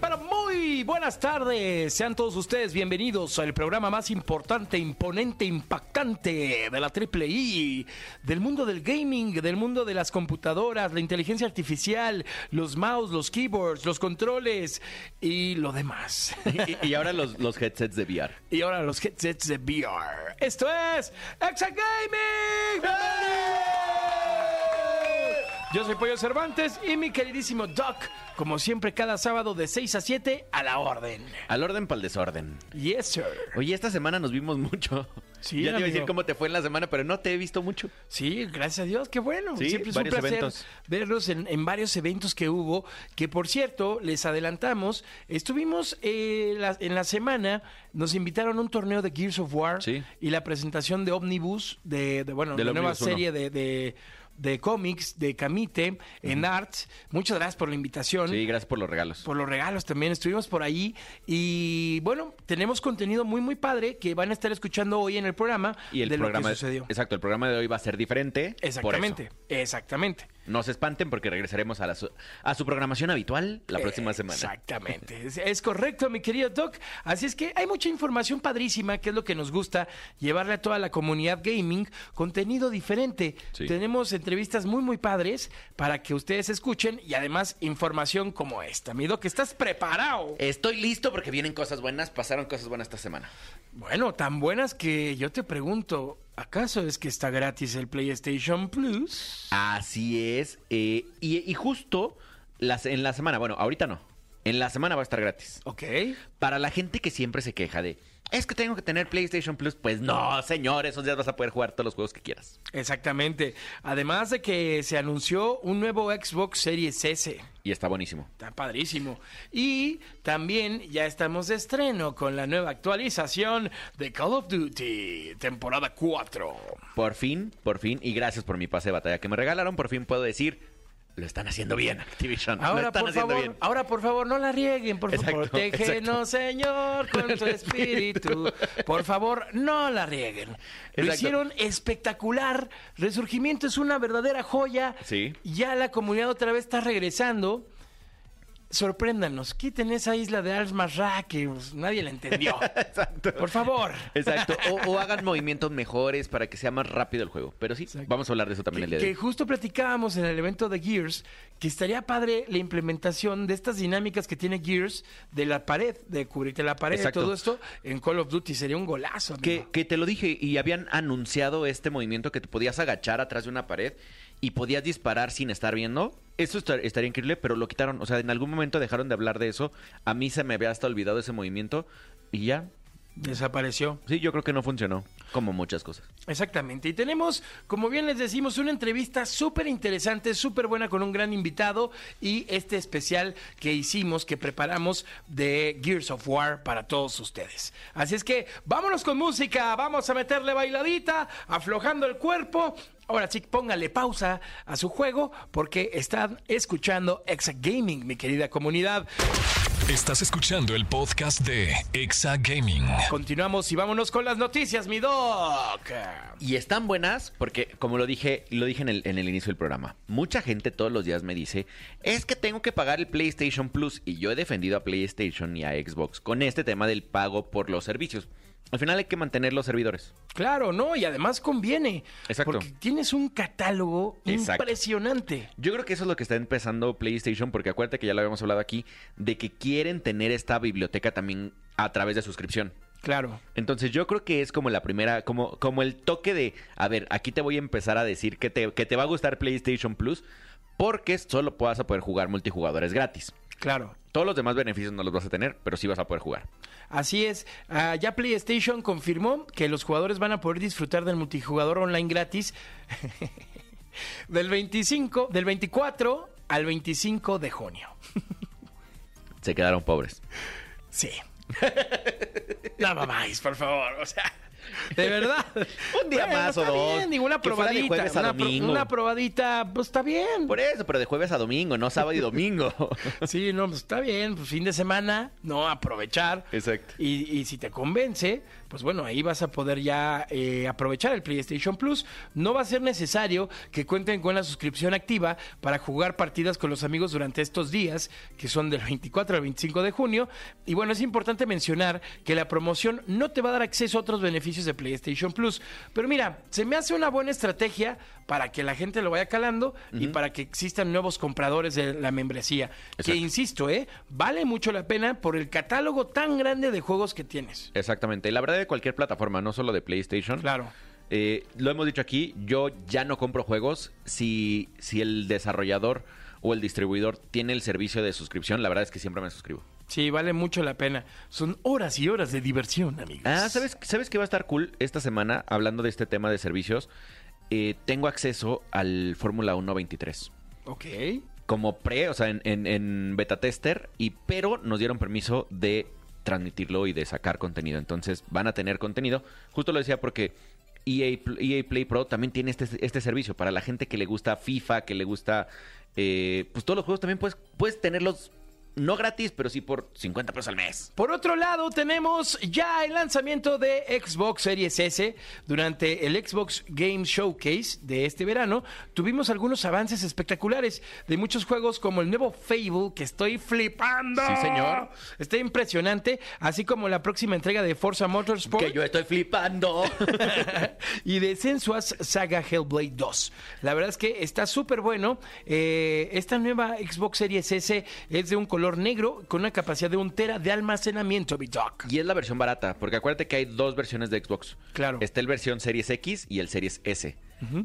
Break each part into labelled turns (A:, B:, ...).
A: pero muy buenas tardes. Sean todos ustedes bienvenidos al programa más importante, imponente, impactante de la Triple I, del mundo del gaming, del mundo de las computadoras, la inteligencia artificial, los mouse, los keyboards, los controles y lo demás.
B: Y, y ahora los, los headsets de VR.
A: y ahora los headsets de VR. Esto es Exa Gaming. Yo soy Pollo Cervantes y mi queridísimo Doc, como siempre cada sábado de 6 a 7 a la orden.
B: Al orden para el desorden.
A: Yes, sir.
B: Oye, esta semana nos vimos mucho.
A: Sí,
B: ya te iba a decir cómo te fue en la semana, pero no te he visto mucho.
A: Sí, gracias a Dios, qué bueno.
B: Sí,
A: Siempre es un
B: varios
A: placer
B: eventos.
A: verlos en, en varios eventos que hubo, que por cierto, les adelantamos, estuvimos eh, la- en la semana, nos invitaron a un torneo de Gears of War
B: Sí.
A: y la presentación de Omnibus, de, de, bueno,
B: Del
A: la nueva
B: Omnibus
A: serie de... de de cómics de Camite en Arts. Muchas gracias por la invitación.
B: Sí, gracias por los regalos.
A: por los regalos también. Estuvimos por ahí y bueno, tenemos contenido muy muy padre que van a estar escuchando hoy en el programa
B: Y el
A: de
B: programa
A: lo que sucedió.
B: Exacto, el programa de hoy va a ser diferente.
A: Exactamente, exactamente.
B: No se espanten porque regresaremos a, la su, a su programación habitual la próxima semana.
A: Exactamente, es, es correcto, mi querido Doc. Así es que hay mucha información padrísima, que es lo que nos gusta, llevarle a toda la comunidad gaming contenido diferente.
B: Sí.
A: Tenemos entrevistas muy, muy padres para que ustedes escuchen y además información como esta. Mi Doc, ¿estás preparado?
B: Estoy listo porque vienen cosas buenas, pasaron cosas buenas esta semana.
A: Bueno, tan buenas que yo te pregunto, ¿acaso es que está gratis el PlayStation Plus?
B: Así es. eh, y, y justo las, en la semana, bueno, ahorita no. En la semana va a estar gratis.
A: Ok.
B: Para la gente que siempre se queja de, es que tengo que tener PlayStation Plus, pues no, señor, esos días vas a poder jugar todos los juegos que quieras.
A: Exactamente. Además de que se anunció un nuevo Xbox Series S.
B: Y está buenísimo.
A: Está padrísimo. Y también ya estamos de estreno con la nueva actualización de Call of Duty, temporada 4.
B: Por fin, por fin, y gracias por mi pase de batalla que me regalaron, por fin puedo decir, lo están haciendo bien, Activision. lo
A: Ahora,
B: están
A: por
B: haciendo
A: favor,
B: bien.
A: ahora, por favor, no la rieguen, por favor. Protégenos, Señor, con tu espíritu. Por favor, no la rieguen. Lo
B: Exacto.
A: hicieron espectacular. Resurgimiento es una verdadera joya.
B: Sí.
A: Ya la comunidad otra vez está regresando. Sorpréndanos, quiten esa isla de Alsmarra que pues, nadie la entendió.
B: Exacto.
A: Por favor.
B: Exacto, o, o hagan movimientos mejores para que sea más rápido el juego. Pero sí,
A: Exacto.
B: vamos a hablar de eso también
A: Que,
B: el día
A: que
B: de hoy.
A: justo platicábamos en el evento de Gears que estaría padre la implementación de estas dinámicas que tiene Gears de la pared, de cubrirte la pared,
B: Exacto.
A: todo esto en Call of Duty sería un golazo. amigo.
B: Que, que te lo dije y habían anunciado este movimiento que te podías agachar atrás de una pared y podías disparar sin estar viendo. Eso estar- estaría increíble, pero lo quitaron. O sea, en algún momento dejaron de hablar de eso. A mí se me había hasta olvidado ese movimiento y ya.
A: Desapareció.
B: Sí, yo creo que no funcionó, como muchas cosas.
A: Exactamente. Y tenemos, como bien les decimos, una entrevista súper interesante, súper buena con un gran invitado y este especial que hicimos, que preparamos de Gears of War para todos ustedes. Así es que vámonos con música, vamos a meterle bailadita, aflojando el cuerpo. Ahora sí, póngale pausa a su juego porque están escuchando Exa Gaming, mi querida comunidad.
C: Estás escuchando el podcast de Exa Gaming.
A: Continuamos y vámonos con las noticias, mi doc.
B: Y están buenas porque, como lo dije, lo dije en el, en el inicio del programa, mucha gente todos los días me dice, es que tengo que pagar el PlayStation Plus. Y yo he defendido a PlayStation y a Xbox con este tema del pago por los servicios. Al final hay que mantener los servidores.
A: Claro, ¿no? Y además conviene.
B: Exacto.
A: Porque tienes un catálogo
B: Exacto.
A: impresionante.
B: Yo creo que eso es lo que está empezando PlayStation, porque acuérdate que ya lo habíamos hablado aquí, de que quieren tener esta biblioteca también a través de suscripción.
A: Claro.
B: Entonces yo creo que es como la primera, como, como el toque de, a ver, aquí te voy a empezar a decir que te, que te va a gustar PlayStation Plus, porque solo vas a poder jugar multijugadores gratis.
A: Claro.
B: Todos los demás beneficios no los vas a tener, pero sí vas a poder jugar.
A: Así es. Ah, ya PlayStation confirmó que los jugadores van a poder disfrutar del multijugador online gratis del 25, del 24 al 25 de junio.
B: Se quedaron pobres.
A: Sí. No mamáis, por favor. O sea, de verdad.
B: Un día más o
A: está
B: dos.
A: Bien, digo, una
B: de
A: probadita.
B: jueves a
A: una, pro-
B: domingo.
A: una probadita, pues está bien.
B: Por eso, pero de jueves a domingo, no sábado y domingo.
A: Sí, no, pues está bien. Pues fin de semana, no aprovechar.
B: Exacto.
A: Y, y si te convence, pues bueno, ahí vas a poder ya eh, aprovechar el PlayStation Plus. No va a ser necesario que cuenten con la suscripción activa para jugar partidas con los amigos durante estos días, que son del 24 al 25 de junio. Y bueno, es importante mencionar que la promoción no te va a dar acceso a otros beneficios de PlayStation Plus. Pero mira, se me hace una buena estrategia para que la gente lo vaya calando y para que existan nuevos compradores de la membresía. Que insisto, ¿eh? vale mucho la pena por el catálogo tan grande de juegos que tienes.
B: Exactamente. La verdad de cualquier plataforma, no solo de PlayStation.
A: Claro.
B: Eh, lo hemos dicho aquí, yo ya no compro juegos si, si el desarrollador o el distribuidor tiene el servicio de suscripción. La verdad es que siempre me suscribo.
A: Sí, vale mucho la pena. Son horas y horas de diversión, amigos.
B: Ah, ¿sabes, ¿sabes qué va a estar cool esta semana? Hablando de este tema de servicios, Eh, tengo acceso al Fórmula 1 23.
A: Ok.
B: Como pre, o sea, en, en- en beta tester, y, pero nos dieron permiso de transmitirlo y de sacar contenido. Entonces van a tener contenido. Justo lo decía porque EA, EA Play Pro también tiene este, este servicio. Para la gente que le gusta FIFA, que le gusta... eh, pues todos los juegos también puedes, puedes tenerlos no gratis, pero sí por 50 pesos al mes.
A: Por otro lado, tenemos ya el lanzamiento de Xbox Series S. Durante el Xbox Game Showcase de este verano, tuvimos algunos avances espectaculares de muchos juegos como el nuevo Fable, que estoy flipando.
B: Sí, señor.
A: Está impresionante, así como la próxima entrega de Forza Motorsport.
B: Que yo estoy flipando.
A: y de Sensuas Saga Hellblade 2. La verdad es que está súper bueno. Eh, esta nueva Xbox Series S es de un color negro con una capacidad de un tera de almacenamiento, Bidoc.
B: Y es la versión barata, porque acuérdate que hay dos versiones de Xbox.
A: Claro.
B: Está el versión Series X y el Series S.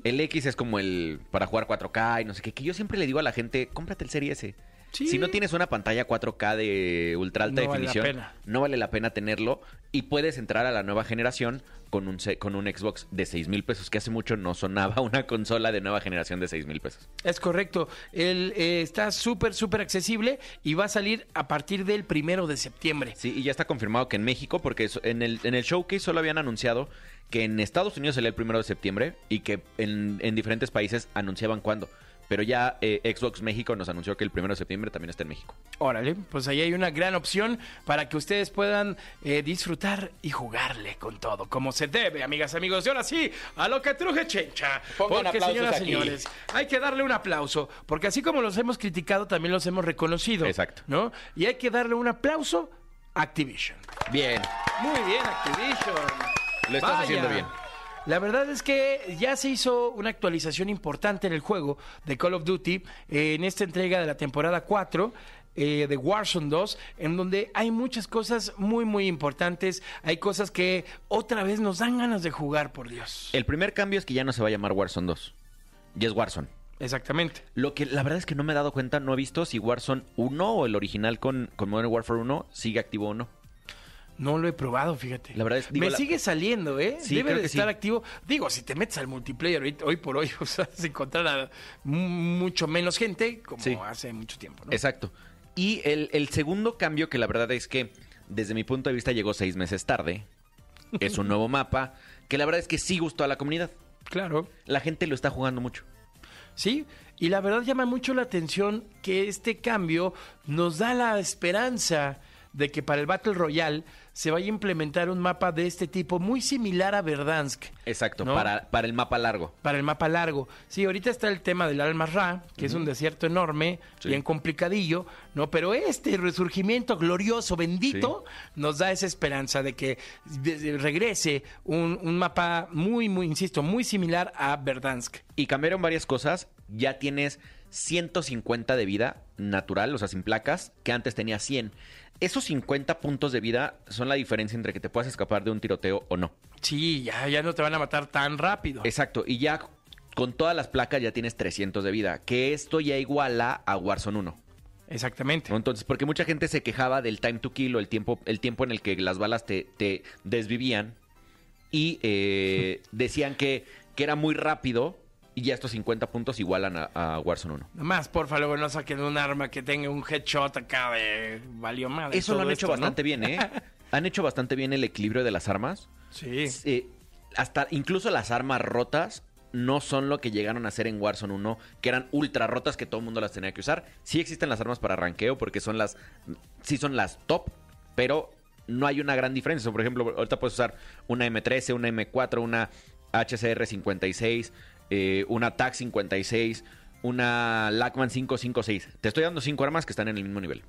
B: El X es como el para jugar 4K y no sé qué. Que yo siempre le digo a la gente, cómprate el Series S.
A: Sí.
B: Si no tienes una pantalla 4K de ultra alta
A: No vale la
B: definición,
A: pena.
B: no vale la pena tenerlo. Y puedes entrar a la nueva generación con un, con un Xbox de 6 mil pesos, que hace mucho no sonaba una consola de nueva generación de 6 mil pesos.
A: Es correcto. Él eh, está súper, súper accesible y va a salir a partir del primero de septiembre.
B: Sí, y ya está confirmado que en México, porque en el, en el showcase solo habían anunciado que en Estados Unidos salía el primero de septiembre y que en, en diferentes países anunciaban cuándo. Pero ya eh, Xbox México nos anunció que el primero de septiembre también está en México.
A: Órale, pues ahí hay una gran opción para que ustedes puedan eh, disfrutar y jugarle con todo, como se debe, amigas, amigos. Y ahora sí, a lo que truje chencha.
B: Pongan
A: porque,
B: aplausos
A: señoras,
B: aquí.
A: señores, hay que darle un aplauso, porque así como los hemos criticado, también los hemos reconocido.
B: Exacto.
A: ¿No? Y hay que darle un aplauso a Activision.
B: Bien.
A: Muy bien, Activision.
B: Lo estás haciendo bien.
A: La verdad es que ya se hizo una actualización importante en el juego de Call of Duty eh, en esta entrega de la temporada 4 eh, de Warzone 2, en donde hay muchas cosas muy, muy importantes. Hay cosas que otra vez nos dan ganas de jugar, por Dios.
B: El primer cambio es que ya no se va a llamar Warzone 2. Ya es Warzone.
A: Exactamente.
B: Lo que la verdad es que no me he dado cuenta, no he visto si Warzone 1 o el original con, con Modern Warfare 1 sigue activo o no.
A: No lo he probado, fíjate.
B: La verdad es- digo,
A: Me
B: la-
A: sigue saliendo, ¿eh?
B: Sí,
A: Debe de estar
B: sí.
A: activo. Digo, si te metes al multiplayer hoy, por hoy, o sea, vas a encontrar a mu- mucho menos gente como
B: Sí.
A: hace mucho tiempo, ¿no?
B: Exacto. Y el, el segundo cambio, que la verdad es que desde mi punto de vista llegó seis meses tarde, es un nuevo mapa, que la verdad es que sí gustó a la comunidad.
A: Claro.
B: La gente lo está jugando mucho.
A: Sí, y la verdad llama mucho la atención que este cambio nos da la esperanza de que para el Battle Royale se vaya a implementar un mapa de este tipo muy similar a Verdansk.
B: Exacto,
A: ¿No?
B: para, para el mapa largo.
A: Para el mapa largo. Sí, ahorita está el tema del Almas Ra, que es un desierto enorme,
B: Sí.
A: bien complicadillo, ¿no? Pero este resurgimiento glorioso, bendito, nos da esa esperanza de que regrese un, un mapa muy, muy, insisto, muy similar a Verdansk.
B: Y cambiaron varias cosas. Ya tienes 150 de vida natural, o sea, sin placas, que antes tenía 100. Esos 50 puntos de vida son la diferencia entre que te puedas escapar de un tiroteo o no.
A: Sí, ya, ya no te van a matar tan rápido.
B: Exacto, y ya con todas las placas ya tienes 300 de vida, que esto ya iguala a Warzone 1.
A: Exactamente.
B: Entonces, porque mucha gente se quejaba del time to kill o el tiempo, el tiempo en el que las balas te, te desvivían y eh, decían que, que era muy rápido y ya estos 50 puntos igualan a, a Warzone 1.
A: Nada más, porfa, luego no saquen un arma que tenga un headshot acá de valió madre.
B: Eso lo han hecho
A: esto, ¿no?
B: bastante bien, ¿eh? han hecho bastante bien el equilibrio de las armas.
A: Sí.
B: Eh, hasta incluso las armas rotas no son lo que llegaron a hacer en Warzone 1, que eran ultra rotas que todo el mundo las tenía que usar. Sí existen las armas para ranqueo porque son las sí son las top, pero no hay una gran diferencia. Por ejemplo, ahorita puedes usar una M13, una M4, una HCR 56, eh, una TAC 56, una LACMAN 556. Te estoy dando cinco armas que están en el mismo nivel.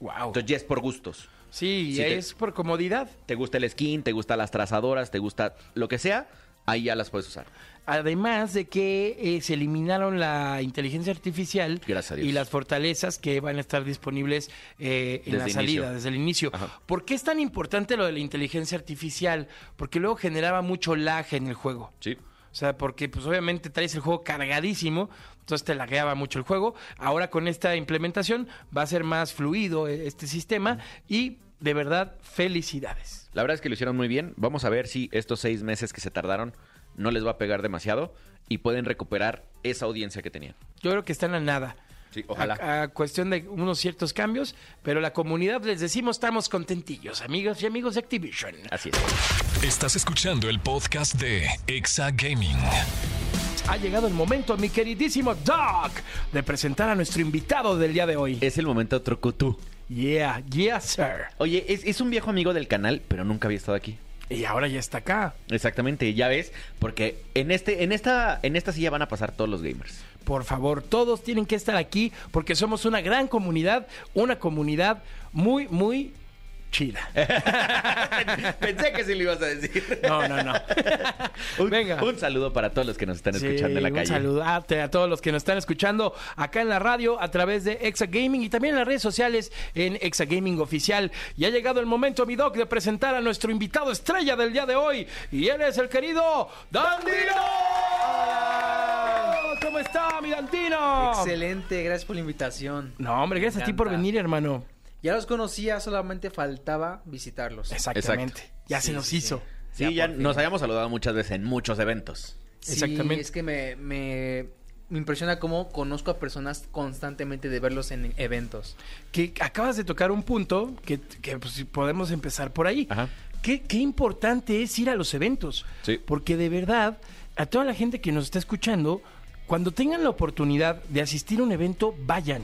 A: Wow.
B: Entonces ya es por gustos.
A: Sí,
B: te-
A: es por comodidad.
B: Te gusta el skin, te gustan las trazadoras, te gusta lo que sea, ahí ya las puedes usar.
A: Además de que eh, se eliminaron la inteligencia artificial y las fortalezas que van a estar disponibles eh, en
B: Desde
A: la
B: inicio.
A: salida, desde el inicio.
B: Ajá.
A: ¿Por qué es tan importante lo de la inteligencia artificial? Porque luego generaba mucho lag en el juego.
B: Sí.
A: O sea, porque pues obviamente traes el juego cargadísimo, entonces te lagueaba mucho el juego. Ahora con esta implementación va a ser más fluido eh, este sistema y de verdad felicidades.
B: La verdad es que lo hicieron muy bien. Vamos a ver si estos seis meses que se tardaron no les va a pegar demasiado y pueden recuperar esa audiencia que tenían.
A: Yo creo que están a nada.
B: Sí, ojalá.
A: A, a cuestión de unos ciertos cambios, pero la comunidad les decimos estamos contentillos, amigos y amigos de Activision.
B: Así es.
C: Estás escuchando el podcast de Exa Gaming.
A: Ha llegado el momento, mi queridísimo Doc, de presentar a nuestro invitado del día de hoy.
B: Es el momento Trocotú.
A: Yeah, yes, sir.
B: Oye, es, es un viejo amigo del canal, pero nunca había estado aquí.
A: Y ahora ya está acá.
B: Exactamente, ya ves, porque en este, en esta, en esta silla van a pasar todos los gamers.
A: Por favor, todos tienen que estar aquí porque somos una gran comunidad, una comunidad muy, muy chida.
B: Pensé que sí lo ibas a decir.
A: No, no, no.
B: Un,
A: Venga.
B: un saludo para todos los que nos están
A: Sí,
B: escuchando en la
A: un
B: calle.
A: saludarte a todos los que nos están escuchando acá en la radio a través de Exa Gaming y también en las redes sociales en Exa Gaming Oficial. Y ha llegado el momento, mi doc, de presentar a nuestro invitado estrella del día de hoy. Y él es el querido Dandino. ¿Cómo está, mi Dandino?
D: Excelente, gracias por la invitación.
A: No, hombre, gracias a ti por venir, hermano.
D: Ya los conocía, solamente faltaba visitarlos.
A: Exactamente.
B: Exacto.
A: Ya
D: Sí,
A: se nos
D: sí,
A: hizo.
D: sí.
B: Sí, ya nos habíamos saludado muchas veces en muchos eventos.
D: Sí,
A: Exactamente.
D: es que me, me, me impresiona cómo conozco a personas constantemente de verlos en eventos.
A: que acabas de tocar un punto que, que, pues, si podemos empezar por ahí.
B: Ajá.
A: ¿Qué, qué importante es ir a los eventos.
B: Sí.
A: Porque de verdad, a toda la gente que nos está escuchando, cuando tengan la oportunidad de asistir a un evento, vayan.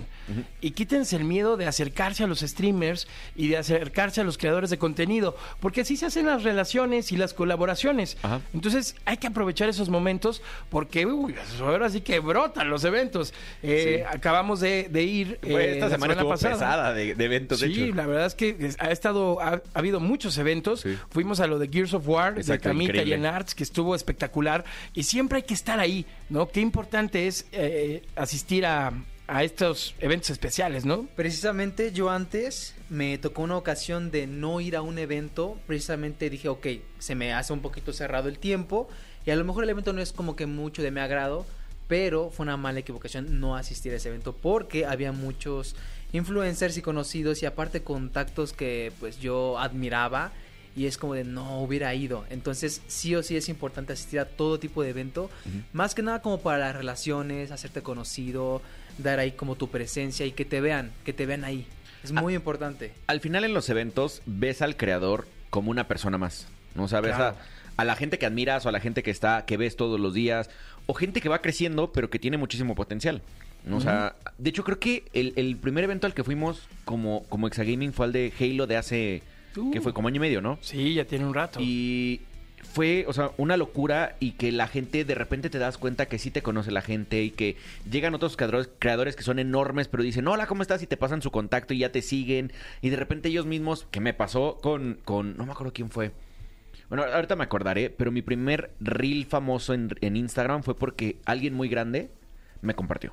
A: Y quítense el miedo de acercarse a los streamers y de acercarse a los creadores de contenido. Porque así se hacen las relaciones y las colaboraciones.
B: Ajá.
A: Entonces hay que aprovechar esos momentos porque uy, ahora sí que brotan los eventos. Eh,
B: Sí.
A: Acabamos de, de ir. Eh,
B: esta
A: la
B: semana estuvo
A: pasada.
B: pesada de, de eventos, de
A: Sí,
B: hecho.
A: la verdad es que ha estado, ha, ha habido muchos eventos.
B: Sí.
A: Fuimos a lo de Gears of War, de Camita y en Arts, que estuvo espectacular. Y siempre hay que estar ahí, ¿no? Qué importante es eh, asistir a, a estos eventos especiales, ¿no?
D: Precisamente yo antes me tocó una ocasión de no ir a un evento. Precisamente dije, ok, se me hace un poquito cerrado el tiempo. Y a lo mejor el evento no es como que mucho de mi agrado. Pero fue una mala equivocación no asistir a ese evento. Porque había muchos influencers y conocidos. Y aparte contactos que pues yo admiraba. Y es como de no hubiera ido. Entonces sí o sí es importante asistir a todo tipo de evento. Más que nada como para las relaciones, hacerte conocido, dar ahí como tu presencia y que te vean, que te vean ahí. Es muy importante.
B: Al final en los eventos ves al creador como una persona más. ¿no? O sea, ves
A: Claro.
B: a, a la gente que admiras o a la gente que está, que ves todos los días, o gente que va creciendo pero que tiene muchísimo potencial. ¿no? O sea, de hecho creo que el, el primer evento al que fuimos como, como Exagaming fue al de Halo de hace,
A: Uh.
B: que fue como año y medio, ¿no?
A: Sí, ya tiene un rato.
B: Y fue, o sea, una locura y que la gente de repente te das cuenta que sí te conoce la gente y que llegan otros creadores, creadores que son enormes, pero dicen, hola, ¿cómo estás? Y te pasan su contacto y ya te siguen. Y de repente ellos mismos, que me pasó con, con no me acuerdo quién fue. Bueno, ahorita me acordaré, pero mi primer reel famoso en, en Instagram fue porque alguien muy grande me compartió.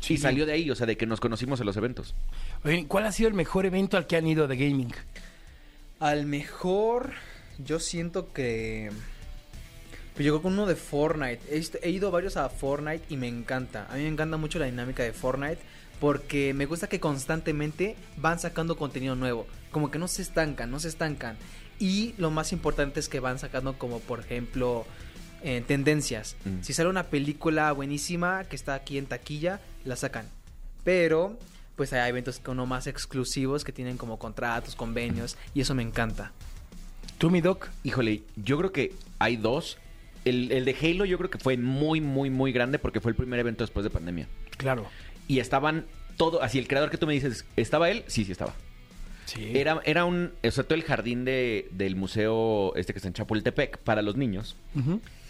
A: Sí.
B: Y salió de ahí, o sea, de que nos conocimos en los eventos.
A: Oye, ¿cuál ha sido el mejor evento al que han ido de gaming?
D: Al mejor, yo siento que... Pues llegó con uno de Fortnite. He, ido varios a Fortnite y me encanta. A mí me encanta mucho la dinámica de Fortnite. Porque me gusta que constantemente van sacando contenido nuevo. Como que no se estancan, no se estancan. Y lo más importante es que van sacando como por ejemplo eh, tendencias.
B: Mm.
D: Si sale una película buenísima que está aquí en taquilla, la sacan. Pero pues hay eventos como más exclusivos que tienen como contratos, convenios y eso me encanta.
A: ¿Tú, mi doc?
B: Híjole, yo creo que hay dos. El, el de Halo yo creo que fue muy, muy, muy grande porque fue el primer evento después de pandemia.
A: Claro.
B: Y estaban todo, así el creador que tú me dices, ¿estaba él? Sí, sí estaba.
A: Sí.
B: Era, era un, o sea, todo el jardín de, del museo este que está en Chapultepec para los niños.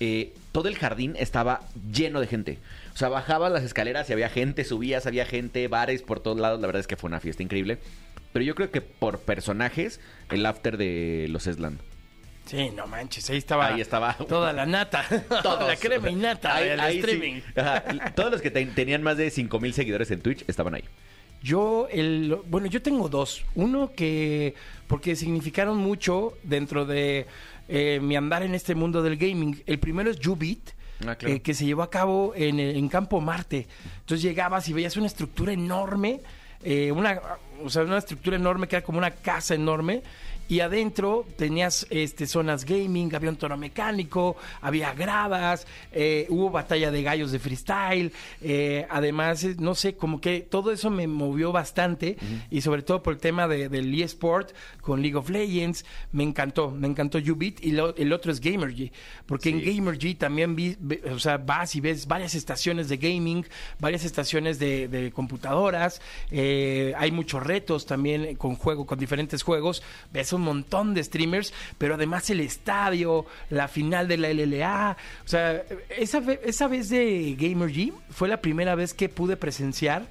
B: Eh, todo el jardín estaba lleno de gente. O sea, bajabas las escaleras y había gente, subías, había gente, bares por todos lados. La verdad es que fue una fiesta increíble. Pero yo creo que por personajes, el after de los Esland.
A: Sí, no manches, ahí estaba.
B: Ahí estaba.
A: Toda la nata.
B: Todos.
A: la crema y nata
B: Ahí-
A: del
B: ahí sí.
A: streaming.
B: Ajá. Todos los que ten- tenían más de 5 mil seguidores en Twitch estaban ahí.
A: Yo, el, bueno, yo tengo dos. Uno que, porque significaron mucho dentro de eh, mi andar en este mundo del gaming. El primero es Ubit.
B: Ah, claro.
A: eh, que se llevó a cabo en, el- en Campo Marte. Entonces llegabas y veías una estructura enorme, eh, una, o sea, una estructura enorme que era como una casa enorme. Y adentro tenías este, zonas gaming, había un toro mecánico, había gradas, eh, hubo batalla de gallos de freestyle. eh, además, eh, no sé, como que todo eso me movió bastante. Y sobre todo por el tema de- del eSport con League of Legends. Me encantó, me encantó Ubit. Y lo- el otro es Gamergy. Porque en Gamergy también vi, o sea, vas y ves varias estaciones de gaming, varias estaciones de, de computadoras. eh, hay muchos retos también con juego, con diferentes juegos. Ves un montón de streamers, pero además el estadio, la final de la LLA. O sea, esa, esa vez de Gamergy fue la primera vez que pude presenciar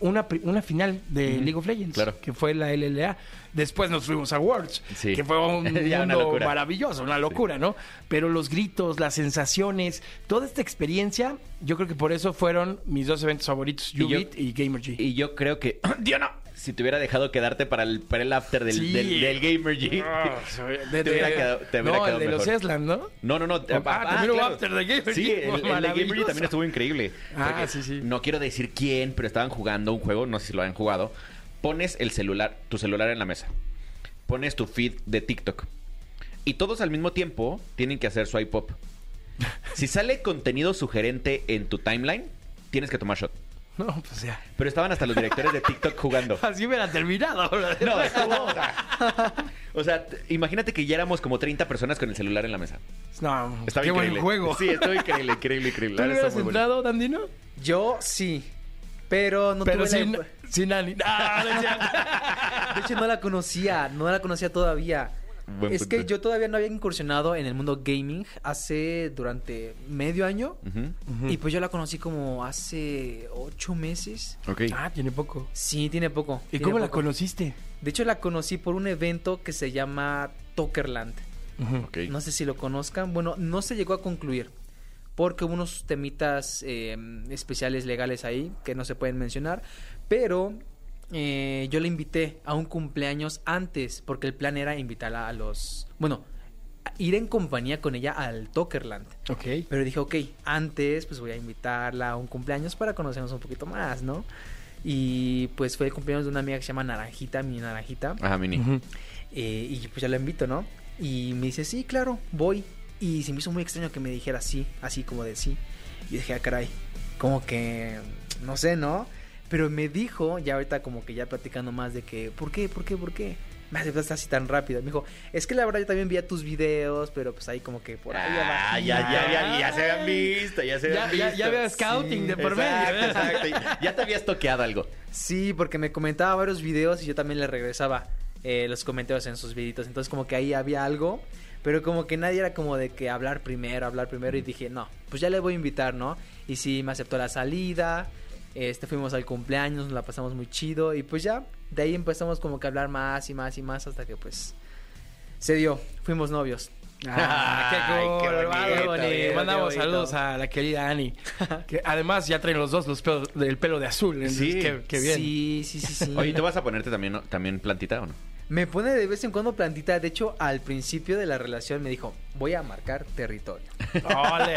A: una, una final de League of Legends,
B: claro.
A: que fue la LLA. Después nos fuimos a Worlds,
B: Sí.
A: que fue un
B: una
A: mundo
B: locura.
A: maravilloso, una locura, ¿no? Pero los gritos, las sensaciones, toda esta experiencia, yo creo que por eso fueron mis dos eventos favoritos,
B: Y
A: Ubit y, Gamergy.
B: Y yo creo que, Diana, si te hubiera dejado quedarte para el, para el after del,
A: Sí.
B: del, del Gamer G,
A: De-
B: te hubiera quedado, te hubiera
A: no,
B: quedado
A: el de
B: mejor.
A: los Eslan, ¿no?
B: No, no, no.
A: Ah, también hubo after de Gamer
B: Sí,
A: G.
B: el, el de Gamer G también estuvo increíble.
A: Ah, sí, sí.
B: No quiero decir quién, pero estaban jugando un juego, no sé si lo han jugado. Pones el celular, tu celular en la mesa. Pones tu feed de TikTok. Y todos al mismo tiempo tienen que hacer swipe up. Si sale contenido sugerente en tu timeline, tienes que tomar shot.
A: No, pues ya.
B: Pero estaban hasta los directores de TikTok jugando.
A: Así hubiera terminado.
B: No, estuvo, o sea, o sea, t- imagínate que ya éramos como 30 personas con el celular en la mesa.
A: No,
B: Estaba
A: qué
B: increíble.
A: buen juego.
B: Sí, estuvo increíble, increíble, increíble.
A: ¿Tú le
B: verdad,
A: hubieras entrado, Dandino?
D: Yo sí, pero no
A: Pero
D: tuve la-
A: sin, sin Ani. Ah, no es cierto.
D: De hecho, no la conocía, no la conocía todavía.
B: Buen
D: es
B: punto.
D: que yo todavía no había incursionado en el mundo gaming hace durante medio año. Y pues yo la conocí como hace ocho meses.
B: Ok.
A: Ah, tiene poco.
D: Sí, tiene poco.
A: ¿Y
D: tiene
A: cómo la conociste?
D: De hecho, la conocí por un evento que se llama Tokerland.
B: Ok.
D: No sé si lo conozcan. Bueno, no se llegó a concluir. Porque hubo unos temitas eh, especiales legales ahí que no se pueden mencionar. Pero eh, yo le invité a un cumpleaños antes. Porque el plan era invitarla a los. Bueno, ir en compañía con ella al Tokerland.
A: Ok.
D: Pero dije, ok, antes pues voy a invitarla a un cumpleaños para conocernos un poquito más, ¿no? Y pues fue el cumpleaños de una amiga que se llama Naranjita, mi Naranjita.
B: Ajá, mini.
D: Eh, y pues ya la invito, ¿no? Y me dice, sí, claro, voy. Y se me hizo muy extraño que me dijera sí, así como de sí. Y dije, ah, caray, como que, no sé, ¿no? Pero me dijo, ya ahorita como que ya platicando más de que, ¿por qué, por qué, por qué? Me aceptaste así tan rápido. Me dijo, es que la verdad yo también veía tus videos, pero pues ahí como que por ahí
B: Ah,
D: abajito".
B: ya, ya, ya, ya se habían visto, ya se
A: Ya,
B: habían
A: ya,
B: visto.
A: ya veo scouting de por medio. ¿eh?
B: exacto. Ya te habías toqueado algo.
D: Sí, porque me comentaba varios videos y yo también le regresaba eh, los comentarios en sus videitos. Entonces como que ahí había algo, pero como que nadie era como de que hablar primero, hablar primero. Y dije, no, pues ya le voy a invitar, ¿no? Y sí, me aceptó la salida. Este, fuimos al cumpleaños, nos la pasamos muy chido. Y pues ya, de ahí empezamos como que a hablar más y más y más hasta que pues se dio. Fuimos novios.
A: Ah, qué
B: Ay,
A: cool,
B: qué bonito,
A: Mandamos
D: qué
A: saludos a la querida Ani. Que además ya traen los dos los pelos, del pelo de azul.
B: Sí.
A: qué, qué bien.
D: Sí, sí, sí, sí.
B: Oye, ¿tú vas a ponerte también, también plantita o no?
D: Me pone de vez en cuando plantita. De hecho, al principio de la relación me dijo, voy a marcar territorio.
A: ¡Ole!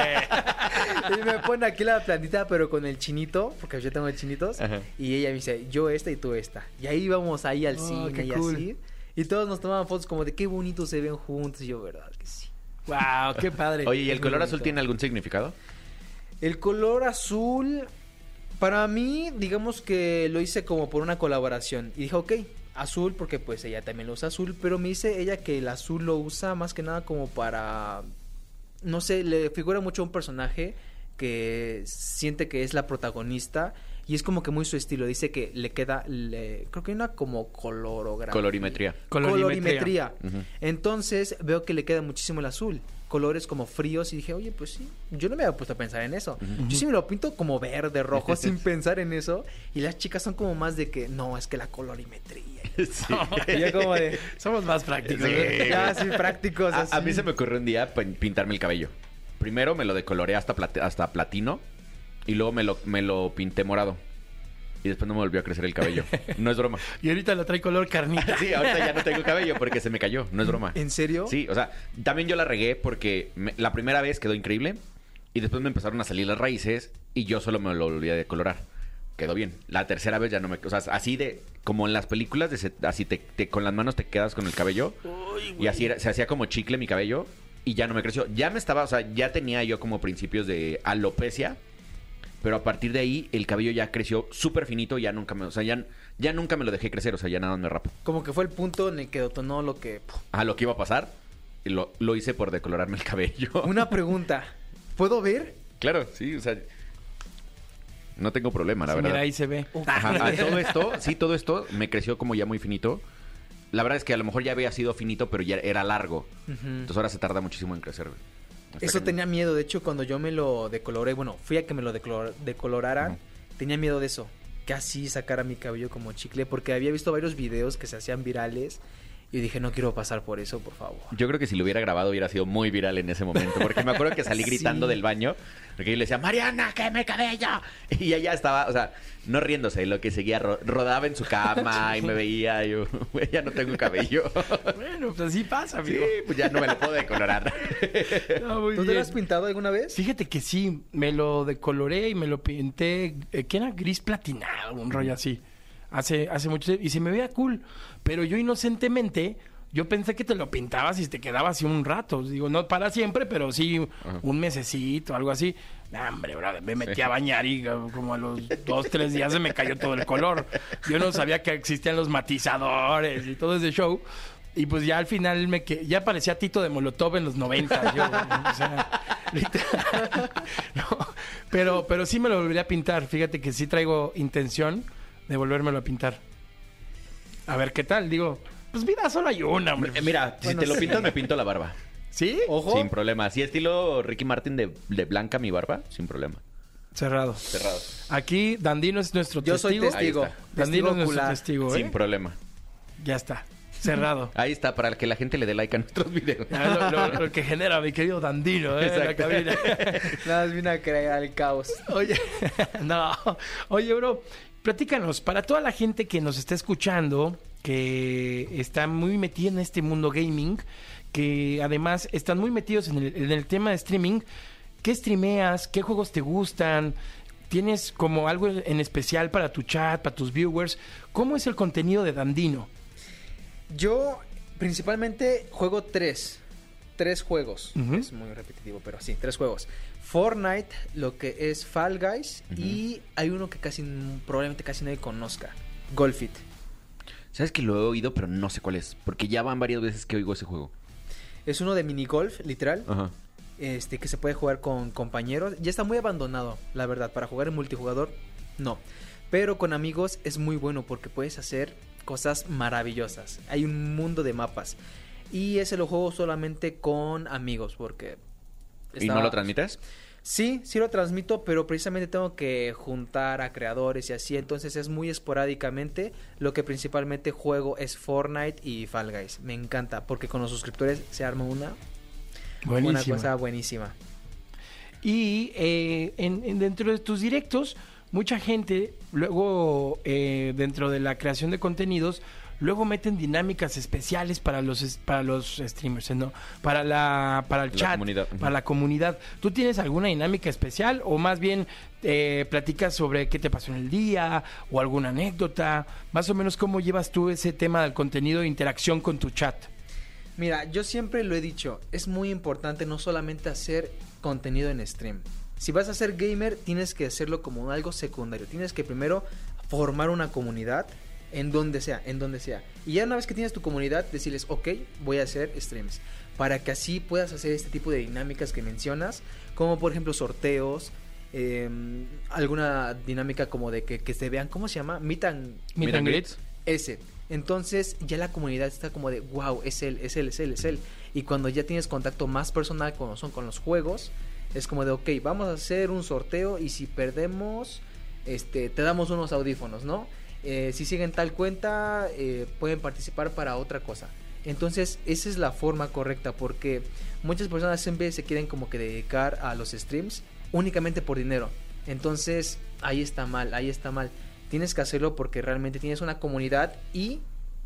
D: y me pone aquí la plantita, pero con el chinito, porque yo tengo chinitos.
B: Ajá.
D: Y ella me dice, yo esta y tú esta. Y ahí vamos ahí al
A: Oh,
D: cine
A: qué
D: y
A: cool.
D: así. Y todos nos tomaban fotos como de qué bonito se ven juntos. Y yo, verdad que sí.
A: Wow, qué padre.
B: Oye, ¿y el color azul tiene algún significado?
D: El color azul, para mí, digamos que lo hice como por una colaboración. Y dije, ok, azul, porque pues ella también lo usa azul, pero me dice ella que el azul lo usa más que nada como para, no sé, le figura mucho a un personaje que siente que es la protagonista. Y es como que muy su estilo. Dice que le queda, le- creo que hay una como colorografía.
B: Colorimetría.
A: Colorimetría.
D: Colorimetría. Entonces veo que le queda muchísimo el azul. Colores como fríos y dije, oye, pues sí, yo no me había puesto a pensar en eso. Yo sí me lo pinto como verde, rojo, sin pensar en eso. Y las chicas son como más de que, no, es que la colorimetría.
B: Sí.
D: Y yo como de,
A: Somos más prácticos.
B: Sí.
D: ya, sí, prácticos.
B: A, a
D: así.
B: mí se me ocurrió un día pin- pintarme el cabello. Primero me lo decoloré hasta, plate- hasta platino y luego me lo, me lo pinté morado. Y después no me volvió a crecer el cabello. No es broma.
A: Y ahorita lo trae color carnita.
B: Sí, ahorita ya no tengo cabello porque se me cayó. No es broma.
D: ¿En serio?
B: Sí, o sea, también yo la regué porque me- la primera vez quedó increíble y después me empezaron a salir las raíces y yo solo me lo volví a decolorar. Quedó bien. La tercera vez ya no me... O sea, así de... Como en las películas, de se- así te, te- con las manos te quedas con el cabello. y así era- se hacía como chicle mi cabello y ya no me creció. Ya me estaba... O sea, ya tenía yo como principios de alopecia. Pero a partir de ahí el cabello ya creció súper finito y ya nunca me... O sea, ya, ya nunca me lo dejé crecer. O sea, ya nada más me rapo.
D: Como que fue el punto en el que detonó lo que...
B: a lo que iba a pasar. Y lo, lo hice por decolorarme el cabello.
D: Una pregunta. ¿Puedo ver?
B: Claro, sí, o sea. No tengo problema, la
A: Sí,
B: verdad.
A: mira, ahí se ve.
B: Ajá, a todo esto, sí, todo esto me creció como ya muy finito. La verdad es que a lo mejor ya había sido finito, pero ya era largo. Entonces ahora se tarda muchísimo en crecer. güey.
D: Eso tenía miedo. De hecho, cuando yo me lo decoloré, bueno, fui a que me lo decolor- decoloraran, tenía miedo de eso. Que así sacara mi cabello como chicle. Porque había visto varios videos que se hacían virales. Y dije, no quiero pasar por eso, por favor.
B: Yo creo que si lo hubiera grabado hubiera sido muy viral en ese momento. Porque me acuerdo que salí
D: Sí.
B: gritando del baño. Porque yo le decía, Mariana, que me cabello. Y ella estaba, o sea, no riéndose, lo que seguía, ro- rodaba en su cama y me veía. Y yo, güey, ya no tengo cabello.
A: Bueno, pues así pasa,
B: Sí,
A: amigo.
B: pues ya no me lo puedo decolorar.
A: No, muy
D: ¿Tú te lo has pintado alguna vez?
A: Fíjate que sí, me lo decoloré y me lo pinté, eh, que era gris platinado, un rollo así. Hace, hace mucho tiempo, y se me veía cool. Pero yo inocentemente, yo pensé que te lo pintabas y te quedaba así un rato. Digo, no para siempre, pero sí un mesecito, algo así. Nah, hombre, brother, me metí a bañar y eh, como a los dos, tres días se me cayó todo el color. Yo no sabía que existían los matizadores y todo ese show. Y pues ya al final me que ya parecía Tito de Molotov en los 90. Yo, o sea, literal. No, pero, pero sí me lo volvería a pintar. Fíjate que sí traigo intención de volvérmelo a pintar. A ver qué tal. Digo, pues vida solo hay una, hombre.
B: Eh, Mira, si
D: Bueno,
B: te lo
D: sí.
B: pintas, me pinto la barba.
A: ¿Sí?
D: Ojo.
B: Sin problema. Así estilo Ricky Martin de, de blanca mi barba, sin problema.
A: Cerrado.
B: Cerrado.
A: Aquí Dandino es nuestro
D: Yo soy
A: testigo.
D: testigo.
B: Ahí está.
A: Dandino es nuestro
D: ocular.
A: testigo, ¿eh?
B: Sin problema.
A: Ya está. Cerrado.
B: Ahí está, para que la gente le dé like a nuestros videos.
A: Ya, lo, lo- lo que genera mi querido Dandino, ¿eh? En la
B: Exacto.
A: cabina.
D: Nada más vine a crear el caos.
A: Oye, no. Oye, bro, platícanos, para toda la gente que nos está escuchando, que está muy metida en este mundo gaming, que además están muy metidos en el, en el tema de streaming, ¿qué streameas? ¿Qué juegos te gustan? ¿Tienes como algo en especial para tu chat, para tus viewers? ¿Cómo es el contenido de Dandino?
D: Yo principalmente juego tres. Tres juegos. Es muy repetitivo, pero sí, tres juegos. Fortnite, lo que es Fall Guys y hay uno que casi probablemente casi nadie conozca. Golfit.
B: Sabes que lo he oído, pero no sé cuál es. Porque ya van varias veces que oigo ese juego.
D: Es uno de minigolf, literal.
B: Ajá.
D: Este que se puede jugar con compañeros. Ya está muy abandonado, la verdad. Para jugar en multijugador, no. Pero con amigos es muy bueno porque puedes hacer cosas maravillosas. Hay un mundo de mapas. Y ese lo juego solamente con amigos porque...
B: ¿Y no lo transmites?
D: Sí, sí lo transmito, pero precisamente tengo que juntar a creadores y así, entonces es muy esporádicamente. Lo que principalmente juego es Fortnite y Fall Guys. Me encanta, porque con los suscriptores se arma una, una
A: Buenísimo.
D: cosa buenísima.
A: Y eh, en, en- dentro de tus directos, mucha gente, luego eh, dentro de la creación de contenidos, luego meten dinámicas especiales para los para los streamers, ¿no? Para la para el
B: La
A: chat,
B: comunidad,
A: para la comunidad. ¿Tú tienes alguna dinámica especial o más bien eh, platicas sobre qué te pasó en el día o alguna anécdota? Más o menos cómo llevas tú ese tema del contenido de interacción con tu chat.
D: Mira, yo siempre lo he dicho, es muy importante no solamente hacer contenido en stream. Si vas a ser gamer, tienes que hacerlo como algo secundario. Tienes que primero formar una comunidad en donde sea, en donde sea. Y ya una vez que tienes tu comunidad, decirles, ok, voy a hacer streams. Para que así puedas hacer este tipo de dinámicas que mencionas, como por ejemplo sorteos, eh, alguna dinámica como de que, que se vean, ¿cómo se llama? Meet and,
A: Meet and greet.
D: ese. Entonces ya la comunidad está como de, wow, es él, es él, es él, es él. Y cuando ya tienes contacto más personal como son con los juegos, es como de, ok, vamos a hacer un sorteo y si perdemos, este, te damos unos audífonos, ¿no? Eh, si siguen tal cuenta, eh, pueden participar para otra cosa. Entonces, esa es la forma correcta porque muchas personas siempre se quieren como que dedicar a los streams únicamente por dinero. Entonces, ahí está mal, ahí está mal. Tienes que hacerlo porque realmente tienes una comunidad y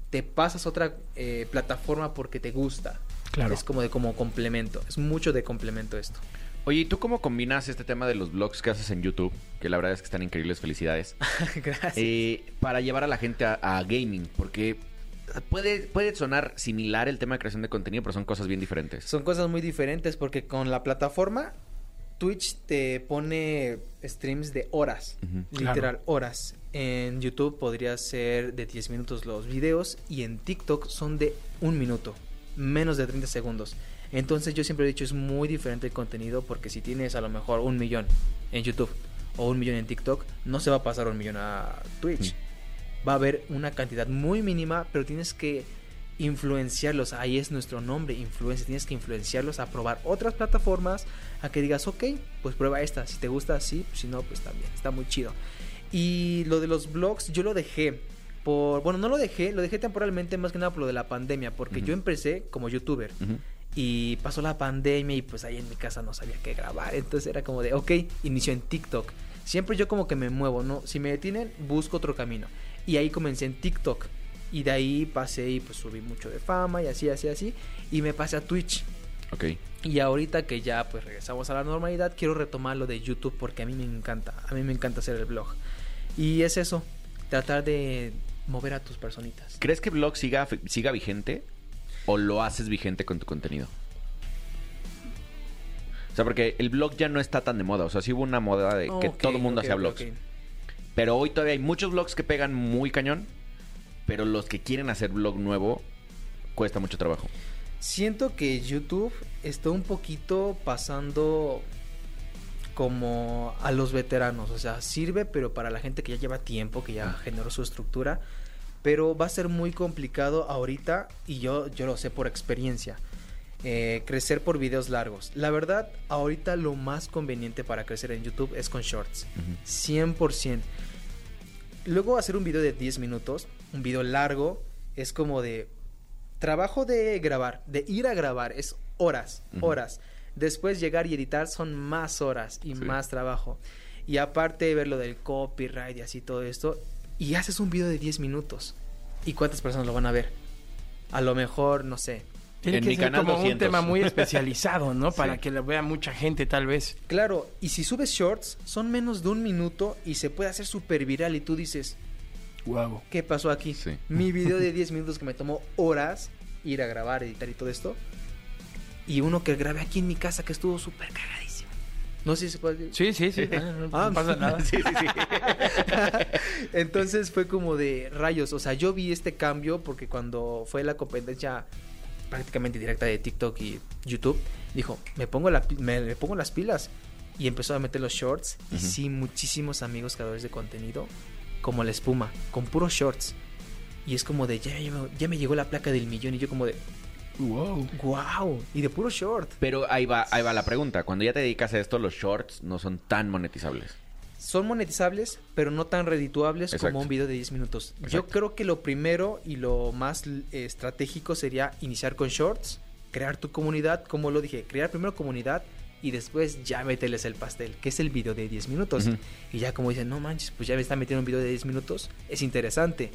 D: te pasas a otra eh, plataforma porque te gusta.
A: Claro.
D: Es como de como complemento. Es mucho de complemento esto.
B: Oye, ¿y tú cómo combinas este tema de los vlogs que haces en YouTube? Que la verdad es que están increíbles, felicidades.
D: Gracias.
B: eh, para llevar a la gente a, a gaming, porque puede, puede sonar similar el tema de creación de contenido, pero son cosas bien diferentes.
D: Son cosas muy diferentes porque con la plataforma Twitch te pone streams de horas, literal horas. En YouTube podría ser de 10 minutos los videos y en TikTok son de un minuto, menos de 30 segundos. Entonces yo siempre he dicho es muy diferente el contenido porque si tienes a lo mejor un millón en YouTube o un millón en TikTok, no se va a pasar un millón a Twitch. Va a haber una cantidad muy mínima, pero tienes que influenciarlos. Ahí es nuestro nombre, influencia. Tienes que influenciarlos a probar otras plataformas, a que digas, ok, pues prueba esta. Si te gusta, sí, si no, pues también. Está muy chido. Y lo de los blogs, yo lo dejé. Por, bueno, no lo dejé, lo dejé temporalmente más que nada por lo de la pandemia, porque yo empecé como youtuber. Y pasó la pandemia y pues ahí en mi casa no sabía qué grabar, entonces era como de, ok, inició en TikTok. Siempre yo como que me muevo, ¿no? Si me detienen, busco otro camino. Y ahí comencé en TikTok. Y de ahí pasé y pues subí mucho de fama y así, así, así. Y me pasé a Twitch.
B: Ok.
D: Y ahorita que ya pues regresamos a la normalidad, quiero retomar lo de YouTube porque a mí me encanta. A mí me encanta hacer el blog. Y es eso, tratar de mover a tus personitas.
B: ¿Crees que blog siga, siga vigente o lo haces vigente con tu contenido? O sea, porque el blog ya no está tan de moda. O sea, sí hubo una moda de que todo el mundo hacía blogs. Pero hoy todavía hay muchos blogs que pegan muy cañón. Pero los que quieren hacer blog nuevo cuesta mucho trabajo.
D: Siento que YouTube está un poquito pasando como a los veteranos, o sea, sirve pero para la gente que ya lleva tiempo, que ya generó su estructura, pero va a ser muy complicado ahorita y yo, yo lo sé por experiencia. eh, crecer por videos largos. La verdad, ahorita lo más conveniente para crecer en YouTube es con shorts. 100%. Luego hacer un video de 10 minutos, un video largo, es como de trabajo de grabar, de ir a grabar, es horas, horas. Después llegar y editar son más horas y
B: Sí.
D: más trabajo. Y aparte ver lo del copyright y así todo esto, y haces un video de 10 minutos. ¿Y cuántas personas lo van a ver? A lo mejor, no sé.
A: Tiene
B: En
A: que
B: mi
A: ser
B: canal
A: como
B: 200.
A: un tema muy especializado, ¿no? Para que lo vea mucha gente, tal vez.
D: Claro, y si subes shorts, son menos de un minuto y se puede hacer súper viral y tú dices,
A: Wow.
D: ¿qué pasó aquí?
B: Sí.
D: Mi video de 10 minutos que me tomó horas ir a grabar, editar y todo esto. Y uno que grabé aquí en mi casa que estuvo súper cagadísimo. No sé si se puede decir.
A: Sí, sí, sí. Ah, no,
D: Ah,
A: no pasa nada.
B: Sí, sí, sí.
D: Entonces fue como de rayos. O sea, yo vi este cambio porque cuando fue la competencia prácticamente directa de TikTok y YouTube, dijo, me pongo, la, me, me pongo las pilas. Y empezó a meter los shorts. Y sí, muchísimos amigos creadores de contenido, como la espuma, con puros shorts. Y es como de, ya, ya ya me llegó la placa del millón. Y yo como de,
A: Wow.
D: wow. Y de puro short.
B: Pero ahí va, ahí va la pregunta. Cuando ya te dedicas a esto, los shorts no son tan monetizables.
D: son monetizables, pero no tan redituables
B: Exacto.
D: como un video de 10 minutos. Yo creo que lo primero y lo más eh, estratégico sería iniciar con shorts, crear tu comunidad, como lo dije, crear primero comunidad y después ya meterles el pastel, que es el video de 10 minutos. Y ya como dicen, no manches, pues ya me está metiendo un video de 10 minutos, es interesante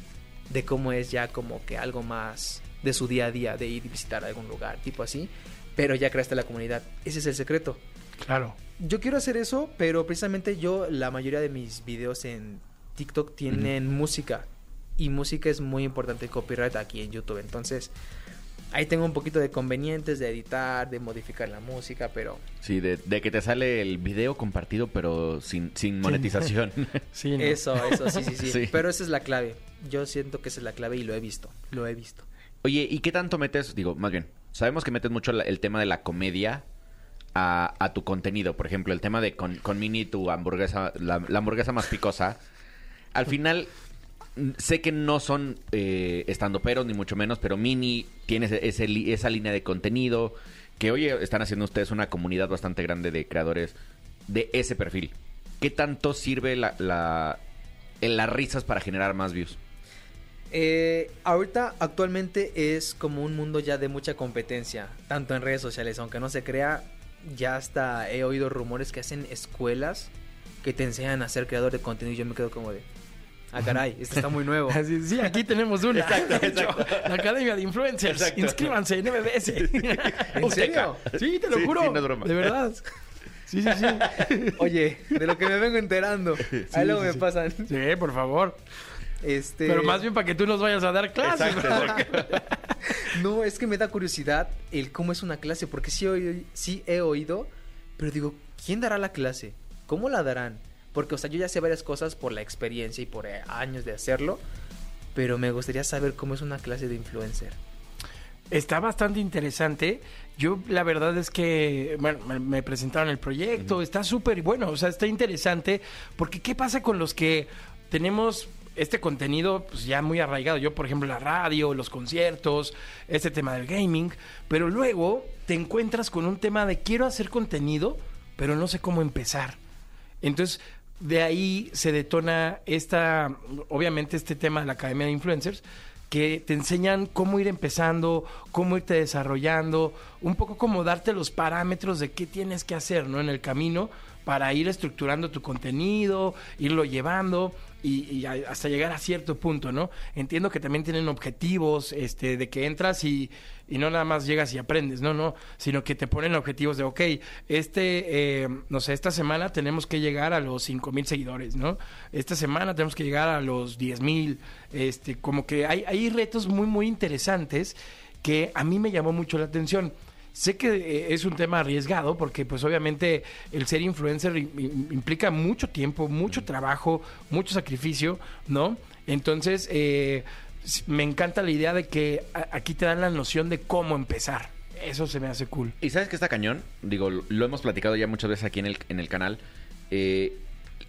D: de cómo es ya como que algo más de su día a día, de ir y visitar algún lugar, tipo así, pero ya creaste la comunidad. Ese es el secreto.
A: Claro.
D: Yo quiero hacer eso, pero precisamente yo, la mayoría de mis videos en TikTok tienen música. Y música es muy importante el copyright aquí en YouTube. Entonces, Ahí tengo un poquito de convenientes de editar, de modificar la música, pero
B: Sí, de, de que te sale el video compartido, pero sin, sin monetización.
A: Sí, ¿no?
D: eso, eso, sí, sí, sí,
B: Sí.
D: Pero esa es la clave. Yo siento que esa es la clave y lo he visto, lo he visto.
B: Oye, ¿y qué tanto metes? Digo, más bien, sabemos que metes mucho el tema de la comedia a, tu contenido. Por ejemplo, el tema de con, Mini, tu hamburguesa, la, hamburguesa más picosa. Al final, sé que no son eh, estandoperos, ni mucho menos, pero Mini tiene ese- esa línea de contenido. Que hoy están haciendo ustedes una comunidad bastante grande de creadores de ese perfil. ¿Qué tanto sirve en las risas para generar más views?
D: Eh, ahorita actualmente es como un mundo ya de mucha competencia, tanto en redes sociales, aunque no se crea, ya hasta he oído rumores que hacen escuelas que te enseñan a ser creador de contenido y yo me quedo como de, ah caray, esto está muy nuevo.
A: Así, sí, aquí tenemos una. De hecho, La Academia de Influencers.
B: Exacto.
A: Inscríbanse en MBS.
D: ¿En serio?
A: Sí, te lo
B: Sí,
A: juro.
B: sí, no es broma.
A: De verdad. Sí, sí, sí.
D: Oye, de lo que me vengo enterando, ahí luego
A: sí,
D: me pasan.
A: Sí, por favor.
D: Este,
A: Pero más bien para que tú nos vayas a dar clases.
B: Exacto,
D: No, es que me da curiosidad el cómo es una clase, porque sí, he oído- sí he oído, pero digo, ¿quién dará la clase? ¿Cómo la darán? Porque, o sea, yo ya sé varias cosas por la experiencia y por eh, años de hacerlo, pero me gustaría saber cómo es una clase de influencer.
A: Está bastante interesante. Yo la verdad es que, bueno, me, me presentaron el proyecto, está súper bueno, o sea, está interesante, porque ¿qué pasa con los que tenemos este contenido pues, ya muy arraigado? Yo, por ejemplo, la radio, los conciertos, este tema del gaming, pero luego te encuentras con un tema de quiero hacer contenido, pero no sé cómo empezar. Entonces, de ahí se detona esta, obviamente, este tema de la Academia de Influencers, que te enseñan cómo ir empezando, cómo irte desarrollando, un poco como darte los parámetros de qué tienes que hacer, ¿no? En el camino para ir estructurando tu contenido, irlo llevando y, hasta llegar a cierto punto, ¿no? Entiendo que también tienen objetivos, este, de que entras y, y no nada más llegas y aprendes, no, no, sino que te ponen objetivos de, ok, este, eh, no sé, esta semana tenemos que llegar a los 5 mil seguidores, ¿no? Esta semana tenemos que llegar a los 10 mil, este, como que hay, hay retos muy, muy interesantes que a mí me llamó mucho la atención. Sé que eh, es un tema arriesgado porque pues obviamente el ser influencer im- im- implica mucho tiempo, mucho trabajo, mucho sacrificio, ¿no? Entonces, eh, me encanta la idea de que aquí te dan la noción de cómo empezar. Eso se me hace cool.
B: ¿Y sabes qué está cañón? Digo, lo hemos platicado ya muchas veces aquí en el, en el canal. Eh,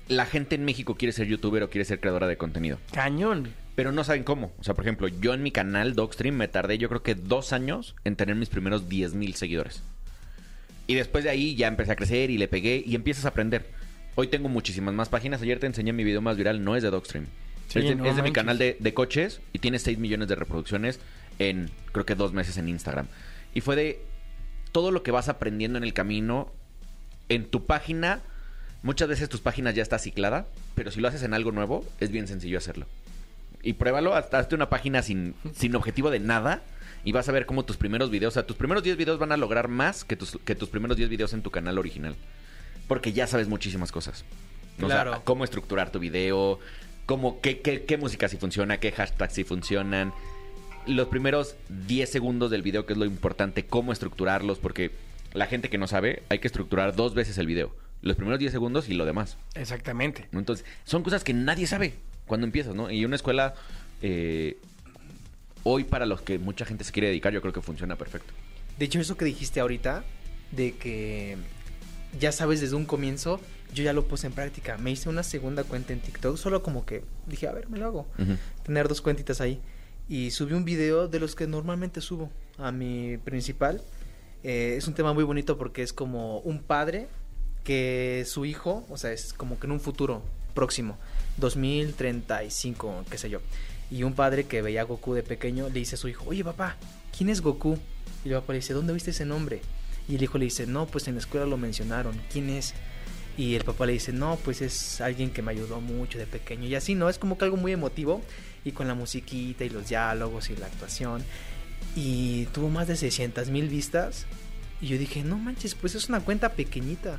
B: la gente en México quiere ser youtuber o quiere ser creadora de contenido.
A: Cañón.
B: Pero no saben cómo. O sea, por ejemplo, yo en mi canal Dogstream me tardé yo creo que dos años en tener mis primeros 10 mil seguidores. Y después de ahí ya empecé a crecer y le pegué y empiezas a aprender. Hoy tengo muchísimas más páginas. Ayer te enseñé mi video más viral, no es de Dogstream.
A: Sí,
B: es de,
A: no
B: es de mi canal de, de coches y tiene 6 millones de reproducciones en creo que dos meses en Instagram. Y fue de todo lo que vas aprendiendo en el camino en tu página. Muchas veces tus páginas ya está ciclada, pero si lo haces en algo nuevo, es bien sencillo hacerlo. Y pruébalo, hasta hazte una página sin, sin objetivo de nada y vas a ver cómo tus primeros videos, o sea, tus primeros 10 videos van a lograr más que tus, que tus primeros 10 videos en tu canal original. Porque ya sabes muchísimas cosas. O sea,
D: Claro.
B: cómo estructurar tu video, cómo, qué, qué, qué música sí funciona, qué hashtags sí funcionan. Los primeros 10 segundos del video, que es lo importante, cómo estructurarlos, porque la gente que no sabe, hay que estructurar dos veces el video. Los primeros 10 segundos y lo demás.
A: Exactamente.
B: Entonces, son cosas que nadie sabe cuando empiezas, ¿no? Y una escuela, eh, hoy para los que mucha gente se quiere dedicar, yo creo que funciona perfecto.
D: De hecho, eso que dijiste ahorita, de que ya sabes desde un comienzo, yo ya lo puse en práctica. Me hice una segunda cuenta en TikTok, solo como que dije, a ver, me lo hago.
B: Ujú.
D: Tener dos cuentitas ahí. Y subí un video de los que normalmente subo a mi principal. Eh, es un tema muy bonito porque es como un padre que su hijo, o sea, es como que en un futuro próximo, 2035, qué sé yo. Y un padre que veía a Goku de pequeño le dice a su hijo, oye papá, ¿quién es Goku? Y el papá le dice, ¿dónde viste ese nombre? Y el hijo le dice, no, pues en la escuela lo mencionaron, ¿quién es? Y el papá le dice, no, pues es alguien que me ayudó mucho de pequeño. Y así, ¿no? Es como que algo muy emotivo. Y con la musiquita y los diálogos y la actuación. Y tuvo más de 600 mil vistas. Y yo dije, no manches, pues es una cuenta pequeñita.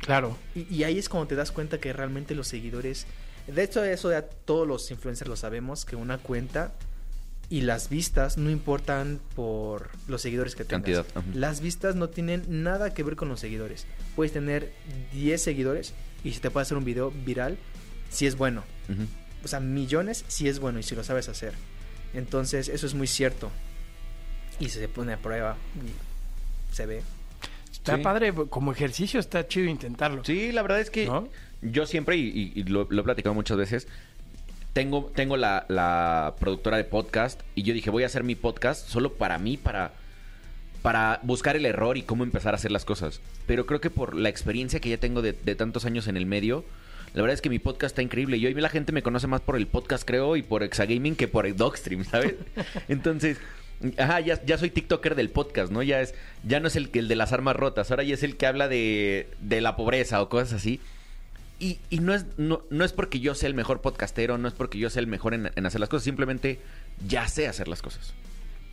A: Claro.
D: Y, y ahí es cuando te das cuenta que realmente los seguidores... De hecho, eso ya todos los influencers lo sabemos, que una cuenta Y las vistas no importan por los seguidores que tengas.
B: Cantidad.
D: Las vistas no tienen nada que ver con los seguidores. Puedes tener 10 seguidores y se te puede hacer un video viral si es bueno.
B: Ujú.
D: O sea, millones si es bueno y si lo sabes hacer. Entonces, eso es muy cierto. Y se pone a prueba y se ve.
A: Está
B: Sí.
A: padre, como ejercicio está chido intentarlo.
B: Sí, la verdad es que
A: ¿No?
B: yo siempre, y, y- y lo, lo he platicado muchas veces, tengo, tengo la, la productora de podcast y yo dije, voy a hacer mi podcast solo para mí, para, para buscar el error y cómo empezar a hacer las cosas. Pero creo que por la experiencia que ya tengo de, de tantos años en el medio, la verdad es que mi podcast está increíble. Y hoy la gente me conoce más por el podcast, creo, y por Exagaming que por el Dogstream, ¿sabes? Entonces... Ajá, ya, ya soy TikToker del podcast, ¿no? Ya es, ya no es el, que- el de las armas rotas, ahora ya es el que habla de, de la pobreza o cosas así. Y, y no, es, no, no es porque yo sea el mejor podcastero, no es porque yo sea el mejor en, en hacer las cosas, simplemente ya sé hacer las cosas.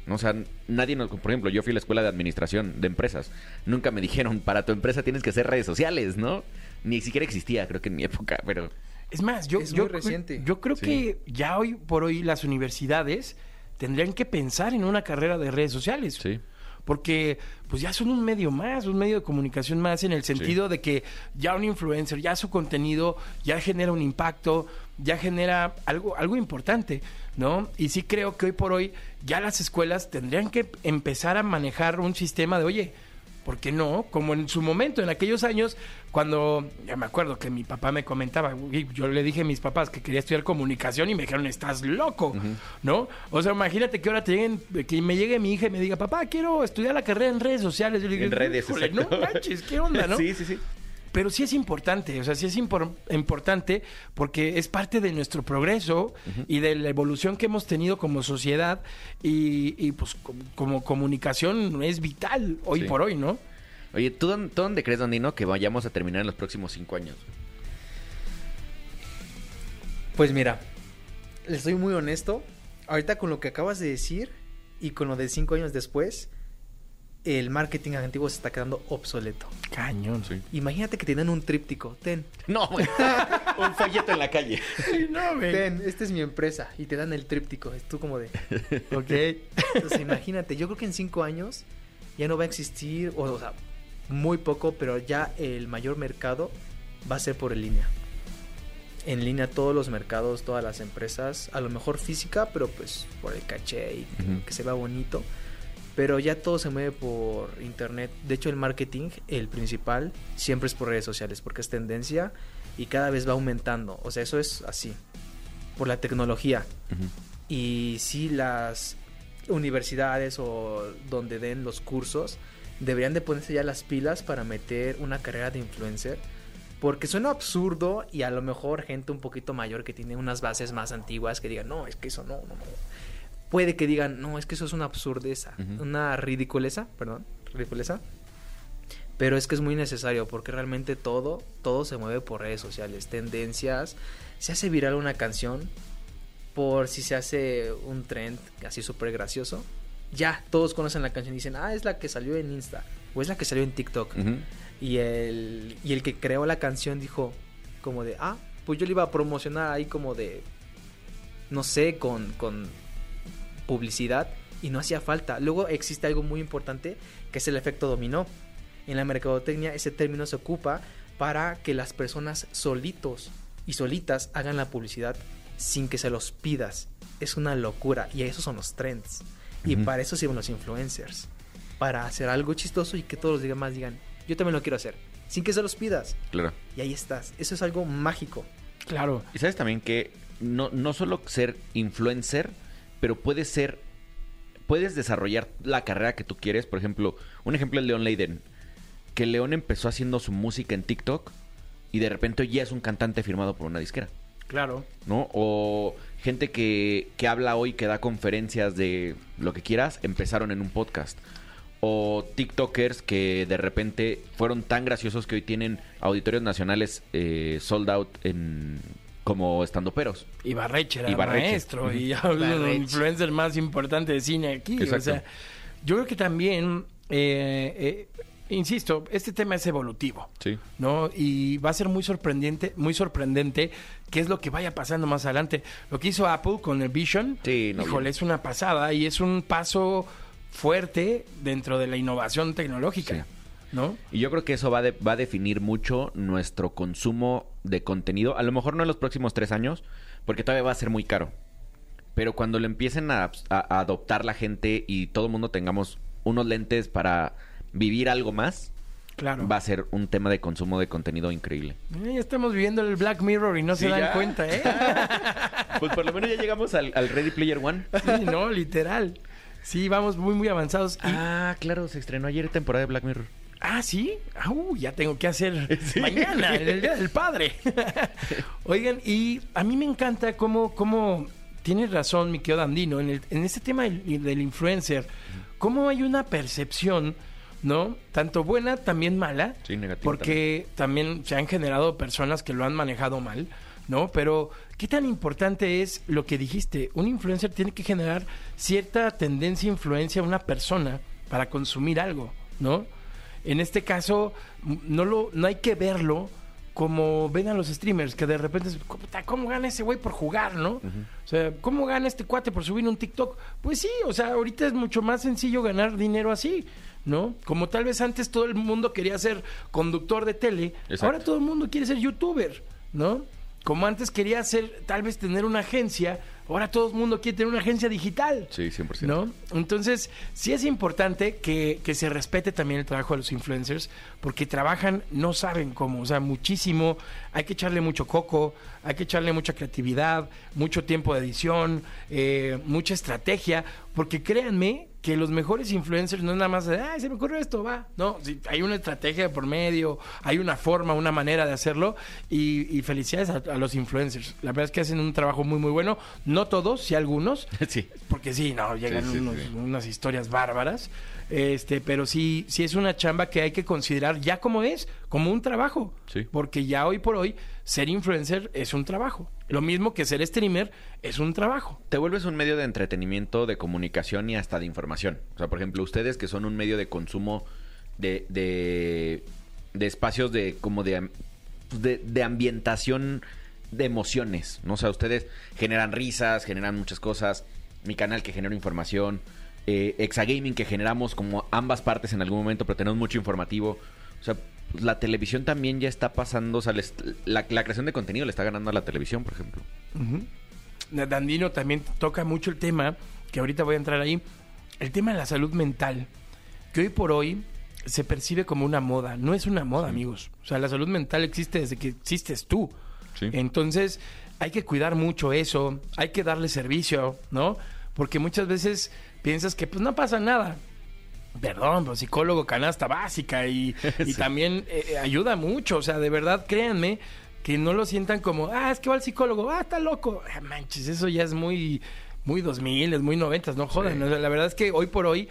B: ¿No? O sea, nadie nos... Por ejemplo, yo fui a la escuela de administración de empresas. Nunca me dijeron, para tu empresa tienes que hacer redes sociales, ¿no? Ni siquiera existía, creo que en mi época, pero...
A: Es más, yo,
D: Es
A: yo,
D: muy reciente.
A: yo creo
B: Sí.
A: que ya hoy por hoy las universidades tendrían que pensar en una carrera de redes sociales.
B: Sí.
A: Porque pues ya son un medio más, un medio de comunicación más en el sentido de que ya un influencer, ya su contenido ya genera un impacto, ya genera algo algo importante, ¿no? Y sí creo que hoy por hoy ya las escuelas tendrían que empezar a manejar un sistema de, oye, ¿por qué no? Como en su momento, en aquellos años, cuando, ya me acuerdo que mi papá me comentaba, "Güey, yo le dije a mis papás que quería estudiar comunicación y me dijeron, estás loco, ¿no? O sea, imagínate que ahora te lleguen, que me llegue mi hija y me diga, papá, quiero estudiar la carrera en redes sociales. Yo le digo,
B: En redes,
A: "Híjole, no manches, ¿qué onda, no?
B: Sí, sí, sí.
A: Pero sí es importante, o sea, sí es impor- importante porque es parte de nuestro progreso y de la evolución que hemos tenido como sociedad y, y, pues com- como comunicación es vital hoy
B: Sí.
A: por hoy, ¿no?
B: Oye, ¿tú dónde, tú dónde crees, Dandino, que vayamos a terminar en los próximos cinco años?
D: Pues mira, les soy muy honesto. Ahorita con lo que acabas de decir y con lo de cinco años después, el marketing antiguo se está quedando obsoleto.
A: Cañón.
B: Sí.
D: Imagínate que te dan un tríptico. Ten,
B: No, güey. un folleto en la calle.
A: No, güey.
D: ten, esta es mi empresa. Y te dan el tríptico. Es tú como de...
A: Ok.
D: Entonces imagínate, yo creo que en cinco años ya no va a existir, o, o sea, muy poco, pero ya el mayor mercado va a ser por en línea. En línea todos los mercados, todas las empresas, a lo mejor física, pero pues por el caché y que se vea bonito. Pero ya todo se mueve por internet. De hecho, el marketing, el principal, siempre es por redes sociales, porque es tendencia y cada vez va aumentando. O sea, eso es así. Por la tecnología.
B: Ujú.
D: Y si las universidades o donde den los cursos deberían de ponerse ya las pilas para meter una carrera de influencer. Porque suena absurdo y a lo mejor gente un poquito mayor que tiene unas bases más antiguas que digan, no, es que eso no, no, no. Puede que digan, no, es que eso es una absurdeza, una ridiculeza, perdón, ridiculeza. Pero es que es muy necesario porque realmente todo, todo se mueve por redes sociales, tendencias. Se hace viral una canción por si se hace un trend así súper gracioso. Ya, todos conocen la canción y dicen, ah, es la que salió en Insta o es la que salió en TikTok. Y el, y el que creó la canción dijo como de, ah, pues yo le iba a promocionar ahí como de, no sé, con, con publicidad y no hacía falta. Luego existe algo muy importante que es el efecto dominó. En la mercadotecnia ese término se ocupa para que las personas solitos y solitas hagan la publicidad sin que se los pidas. Es una locura y esos son los trends. Y para eso sirven los influencers. Para hacer algo chistoso y que todos los demás digan, yo también lo quiero hacer. Sin que se los pidas.
B: Claro.
D: Y ahí estás. Eso es algo mágico.
A: Claro.
B: Y sabes también que no, no solo ser influencer, pero puedes ser, puedes desarrollar la carrera que tú quieres. Por ejemplo, un ejemplo es León Leiden. Que León empezó haciendo su música en TikTok y de repente ya es un cantante firmado por una disquera.
A: Claro.
B: ¿no? O gente que, que habla hoy, que da conferencias de lo que quieras, empezaron en un podcast. O TikTokers que de repente fueron tan graciosos que hoy tienen auditorios nacionales eh, sold out en como estandoperos.
A: Y Barreche era
B: Ibarreche.
A: maestro y el influencer más importante de cine aquí. O
B: Exacto.
A: sea, yo creo que también, eh, eh, insisto, este tema es evolutivo.
B: Sí.
A: ¿no? Y va a ser muy sorprendente, muy sorprendente qué es lo que vaya pasando más adelante. Lo que hizo Apple con el Vision,
B: Sí, no,
A: híjole,
B: bien.
A: es una pasada y es un paso fuerte dentro de la innovación tecnológica,
B: Sí.
A: ¿no?
B: Y yo creo que eso va, de- va a definir mucho nuestro consumo de contenido. A lo mejor no en los próximos tres años, porque todavía va a ser muy caro. Pero cuando lo empiecen a, a- a adoptar la gente y todo el mundo tengamos unos lentes para vivir algo más,
A: Claro.
B: va a ser un tema de consumo de contenido increíble.
A: Eh, Ya estamos viviendo el Black Mirror y no se dan
B: ya.
A: cuenta, ¿eh?
B: Pues por lo menos ya llegamos al, al Ready Player One.
A: Sí, no, literal. Sí, vamos muy, muy avanzados. Y-
B: Ah, claro, se estrenó ayer temporada de Black Mirror.
A: Ah, sí. Ah, uh, ya tengo que hacer mañana, el Día del Padre. Oigan, y a mí me encanta cómo, cómo tienes razón, mi querido Andino, en, el, en este tema del, del influencer, cómo hay una percepción, ¿no? Tanto buena, también mala.
B: Sí, negativa
A: Porque también se han generado personas que lo han manejado mal, ¿no? Pero, ¿qué tan importante es lo que dijiste? Un influencer tiene que generar cierta tendencia, influencia a una persona para consumir algo, ¿no? En este caso, no, lo, no hay que verlo como ven a los streamers, que de repente, es, "Puta, ¿cómo gana ese güey por jugar, no? O sea, ¿cómo gana este cuate por subir un TikTok? Pues sí, o sea, ahorita es mucho más sencillo ganar dinero así, ¿no? Como tal vez antes todo el mundo quería ser conductor de tele,
B: Exacto.
A: ahora todo el mundo quiere ser youtuber, ¿no? Como antes quería ser, tal vez tener una agencia, ahora todo el mundo quiere tener una agencia digital.
B: Sí, 100%.
A: ¿No? Entonces, sí es importante que, que se respete también el trabajo de los influencers, porque trabajan, no saben cómo, o sea, muchísimo. Hay que echarle mucho coco, hay que echarle mucha creatividad, mucho tiempo de edición, eh, mucha estrategia, porque créanme que los mejores influencers no es nada más de, ay, se me ocurrió esto, va. No, sí, hay una estrategia por medio, hay una forma, una manera de hacerlo, y, y felicidades a, a los influencers. La verdad es que hacen un trabajo muy, muy bueno. No todos, sí algunos,
B: Sí.
A: porque sí, no, llegan
B: Sí, sí,
A: unos- unas historias bárbaras. Este, pero sí, sí es una chamba que hay que considerar ya como es, como un trabajo.
B: Sí.
A: Porque ya hoy por hoy, ser influencer es un trabajo. Lo mismo que ser streamer es un trabajo.
B: Te vuelves un medio de entretenimiento, de comunicación y hasta de información. O sea, por ejemplo, ustedes que son un medio de consumo de, de, de espacios de como de, pues, de, de ambientación de emociones. ¿no? O sea, ustedes generan risas, generan muchas cosas. Mi canal que genera información. Eh, Exagaming que generamos como ambas partes en algún momento, pero tenemos mucho informativo. O sea, pues, la televisión también ya está pasando, o sea, les- la, la creación de contenido le está ganando a la televisión, por ejemplo.
A: Dandino también toca mucho el tema, que ahorita voy a entrar ahí, el tema de la salud mental, que hoy por hoy se percibe como una moda. No es una moda, amigos. O sea, la salud mental existe desde que existes tú.
B: Sí.
A: Entonces, hay que cuidar mucho eso, hay que darle servicio, ¿no? Porque muchas veces piensas que pues no pasa nada. Perdón, pero psicólogo canasta básica y, y también eh, ayuda mucho. O sea, de verdad, créanme que no lo sientan como, ah, es que va al psicólogo, ah, está loco. Ah, manches, eso ya es muy, muy 2000, es muy 90, no jodan. O sea, la verdad es que hoy por hoy,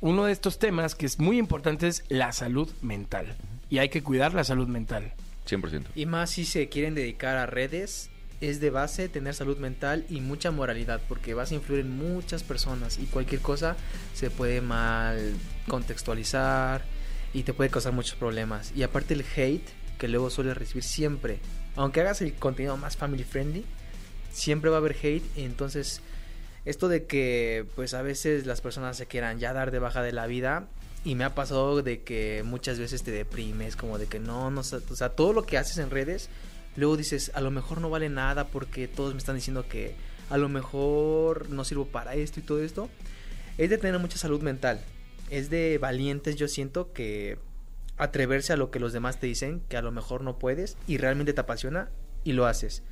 A: uno de estos temas que es muy importante es la salud mental. Y hay que cuidar la salud mental.
B: 100%.
D: Y más si se quieren dedicar a redes, es de base tener salud mental y mucha moralidad, porque vas a influir en muchas personas y cualquier cosa se puede mal contextualizar y te puede causar muchos problemas. Y aparte el hate que luego suele recibir siempre, aunque hagas el contenido más family friendly, siempre va a haber hate y entonces esto de que pues a veces las personas se quieran ya dar de baja de la vida y me ha pasado de que muchas veces te deprimes como de que no, no, o sea, todo lo que haces en redes, luego dices, a lo mejor no vale nada porque todos me están diciendo que a lo mejor no sirvo para esto y todo esto. Es de tener mucha salud mental. Es de valientes, yo siento que atreverse a lo que los demás te dicen, que a lo mejor no puedes y realmente te apasiona y lo haces.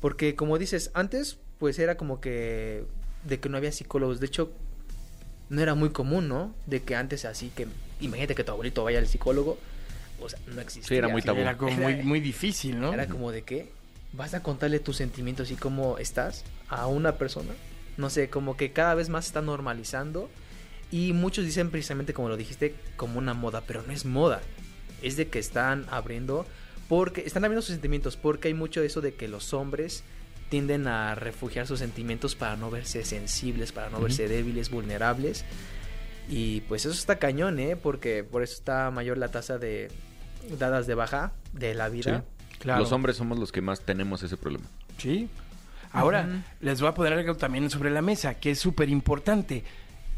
D: Porque como dices, antes pues era como que de que no había psicólogos. De hecho, no era muy común, ¿no? De que antes así que imagínate que tu abuelito vaya al psicólogo, o sea, no existía.
B: Sí, era muy tabú.
A: Era como muy, muy difícil, ¿no?
D: Era como de que vas a contarle tus sentimientos y cómo estás a una persona. No sé, como que cada vez más se está normalizando y muchos dicen precisamente como lo dijiste como una moda, pero no es moda. Es de que están abriendo porque están abriendo sus sentimientos porque hay mucho de eso de que los hombres tienden a refugiar sus sentimientos para no verse sensibles, para no verse débiles, vulnerables. Y pues eso está cañón, ¿eh? Porque por eso está mayor la tasa de dadas de baja de la vida.
A: Claro.
B: Los hombres somos los que más tenemos ese problema.
A: Sí. Ahora, les voy a poner algo también sobre la mesa, que es súper importante.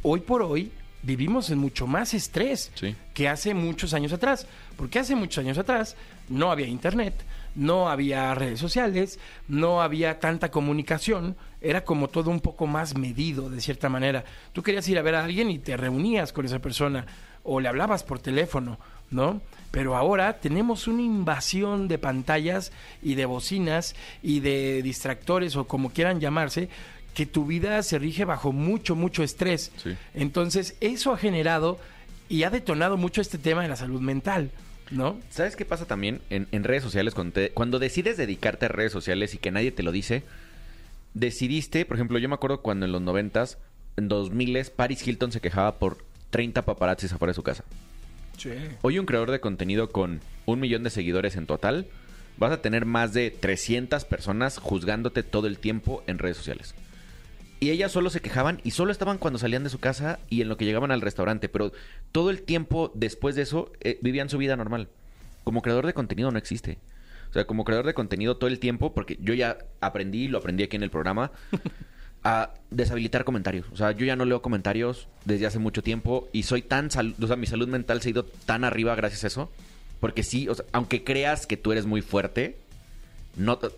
A: Hoy por hoy vivimos en mucho más estrés
B: Sí.
A: que hace muchos años atrás. Porque hace muchos años atrás no había internet, no había redes sociales, no había tanta comunicación. Era como todo un poco más medido, de cierta manera. Tú querías ir a ver a alguien y te reunías con esa persona o le hablabas por teléfono, ¿no? Pero ahora tenemos una invasión de pantallas y de bocinas y de distractores o como quieran llamarse, que tu vida se rige bajo mucho, mucho estrés.
B: Sí.
A: Entonces, eso ha generado y ha detonado mucho este tema de la salud mental, ¿no?
B: ¿Sabes qué pasa también en, en redes sociales? Cuando, te- cuando decides dedicarte a redes sociales y que nadie te lo dice, decidiste, por ejemplo, yo me acuerdo cuando en los noventas, en 2000 Paris Hilton se quejaba por 30 paparazzis afuera de su casa.
A: Sí.
B: Hoy un creador de contenido con un millón de seguidores en total, vas a tener más de 300 personas juzgándote todo el tiempo en redes sociales. Y ellas solo se quejaban y solo estaban cuando salían de su casa y en lo que llegaban al restaurante, pero todo el tiempo después de eso eh, vivían su vida normal. Como creador de contenido no existe. O sea, como creador de contenido todo el tiempo, porque yo ya aprendí, lo aprendí aquí en el programa, a deshabilitar comentarios. O sea, yo ya no leo comentarios desde hace mucho tiempo y soy tan sal- o sea, mi salud mental se ha ido tan arriba gracias a eso. Porque sí, o sea, aunque creas que tú eres muy fuerte, no te,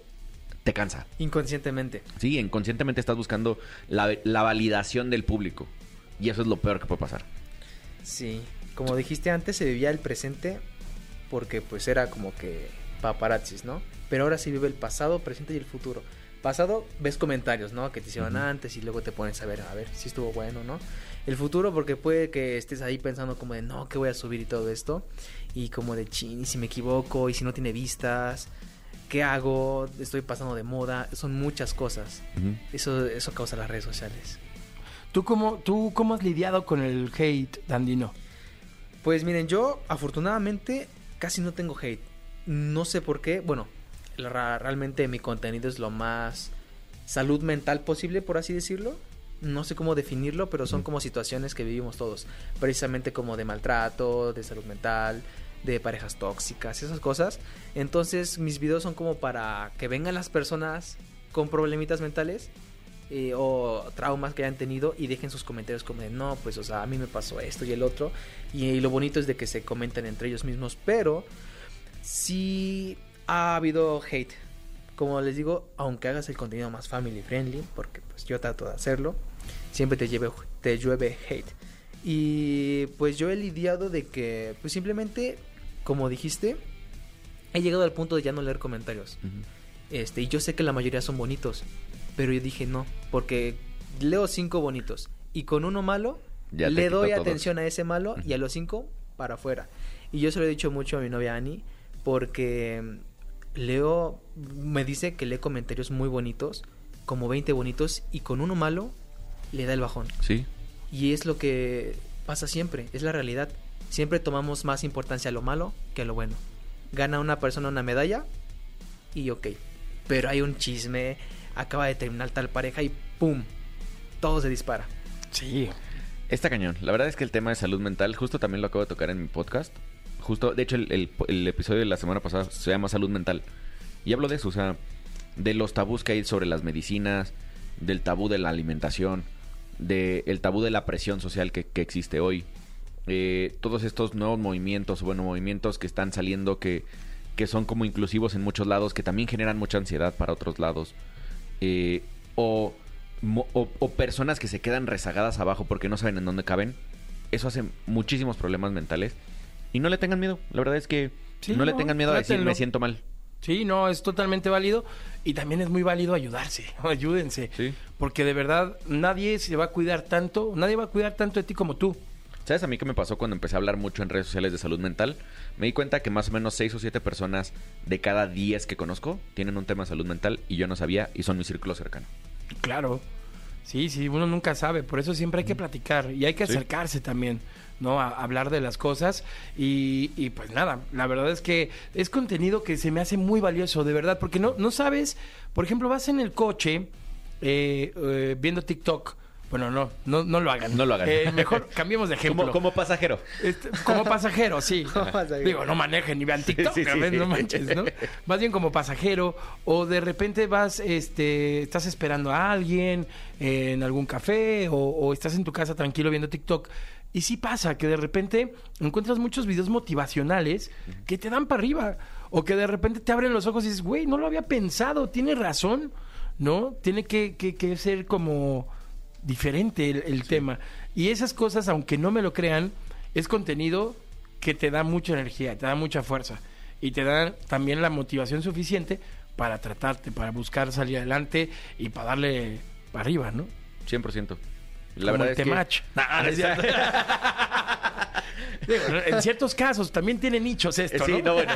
B: te cansa.
D: Inconscientemente.
B: Sí, inconscientemente estás buscando la, la validación del público. Y eso es lo peor que puede pasar.
D: Sí. Como dijiste antes, se vivía el presente porque pues era como que paparazzis, ¿no? Pero ahora se vive el pasado, presente y el futuro. Pasado, ves comentarios, ¿no? Que te hicieron antes y luego te pones a ver, a ver si estuvo bueno, ¿no? El futuro, porque puede que estés ahí pensando como de, no, ¿qué voy a subir y todo esto? Y como de, chin, y si me equivoco, y si no tiene vistas, ¿qué hago? Estoy pasando de moda, son muchas cosas. Eso, eso causa las redes sociales.
A: ¿Tú cómo, ¿Tú cómo has lidiado con el hate, Dandino?
D: Pues miren, yo afortunadamente casi no tengo hate. No sé por qué. Bueno, realmente mi contenido es lo más salud mental posible, por así decirlo. No sé cómo definirlo, pero son como situaciones que vivimos todos. Precisamente como de maltrato, de salud mental, de parejas tóxicas, esas cosas. Entonces mis videos son como para que vengan las personas con problemitas mentales eh, o traumas que hayan tenido y dejen sus comentarios como de no, pues o sea, a mí me pasó esto y el otro. Y, lo bonito es de que se comenten entre ellos mismos, pero sí ha habido hate. Como les digo, aunque hagas el contenido más family friendly, porque pues yo trato de hacerlo, siempre te, lleve, te llueve hate. Y pues yo he lidiado de que, pues simplemente, como dijiste, he llegado al punto de ya no leer comentarios. Este, y yo sé que la mayoría son bonitos, pero yo dije no, porque leo cinco bonitos y con uno malo
B: Ya
D: le doy
B: todos.
D: atención a ese malo y a los cinco para afuera. Y yo se lo he dicho mucho a mi novia Ani porque leo, me dice que lee comentarios muy bonitos, como 20 bonitos y con uno malo le da el bajón.
B: Sí.
D: Y es lo que pasa siempre, es la realidad. Siempre tomamos más importancia a lo malo que a lo bueno. Gana una persona una medalla y ok. Pero hay un chisme, acaba de terminar tal pareja y ¡pum! Todo se dispara.
A: Sí.
B: Está cañón. La verdad es que el tema de salud mental, justo también lo acabo de tocar en mi podcast. Justo, de hecho, el, el- episodio de la semana pasada se llama Salud Mental. Y hablo de eso, o sea, de los tabús que hay sobre las medicinas, del tabú de la alimentación, del tabú de la presión social que, que existe hoy. Eh, todos estos nuevos movimientos, bueno, movimientos que están saliendo que, que son como inclusivos en muchos lados, que también generan mucha ansiedad para otros lados. Eh, o, o, o personas que se quedan rezagadas abajo porque no saben en dónde caben. Eso hace muchísimos problemas mentales. Y no le tengan miedo. La verdad es que
A: Sí,
B: no, le tengan miedo a decir me siento mal.
A: Sí, no, es totalmente válido y también es muy válido ayudarse, ayúdense,
B: Sí.
A: porque de verdad nadie se va a cuidar tanto, nadie va a cuidar tanto de ti como tú.
B: ¿Sabes a mí qué me pasó cuando empecé a hablar mucho en redes sociales de salud mental? Me di cuenta que más o menos 6 o 7 personas de cada 10 que conozco tienen un tema de salud mental y yo no sabía y son mi círculo cercano.
A: Claro, sí, sí, uno nunca sabe, por eso siempre hay que platicar y hay que
B: Sí.
A: acercarse también, ¿no? A hablar de las cosas y, y pues nada, la verdad es que es contenido que se me hace muy valioso, de verdad, porque no, no sabes, por ejemplo, vas en el coche eh, eh, viendo TikTok, Bueno, no, no, no lo hagan.
B: No lo hagan.
A: Eh, mejor cambiemos de ejemplo.
B: Como, como pasajero.
A: Este, como pasajero, sí.
D: Como pasajero.
A: Digo, no manejen ni vean TikTok,
B: Sí, sí,
A: a ver,
B: sí.
A: no manches, ¿no? Más bien como pasajero, o de repente vas, este, estás esperando a alguien en algún café, o, o estás en tu casa tranquilo viendo TikTok. Y sí pasa que de repente encuentras muchos videos motivacionales que te dan para arriba. O que de repente te abren los ojos y dices, güey, no lo había pensado, tiene razón, ¿no? Tiene que, que- que ser como diferente el, el tema. Y esas cosas, aunque no me lo crean, es contenido que te da mucha energía, te da mucha fuerza. Y te da también la motivación suficiente para tratarte, para buscar salir adelante y para darle para arriba, ¿no?
B: 100%. La
A: Como
B: verdad
A: el
B: es que...
A: Temach. No, no es cierto. Digo, en ciertos casos también tiene nichos esto,
B: Sí,
A: ¿no?
B: no, bueno.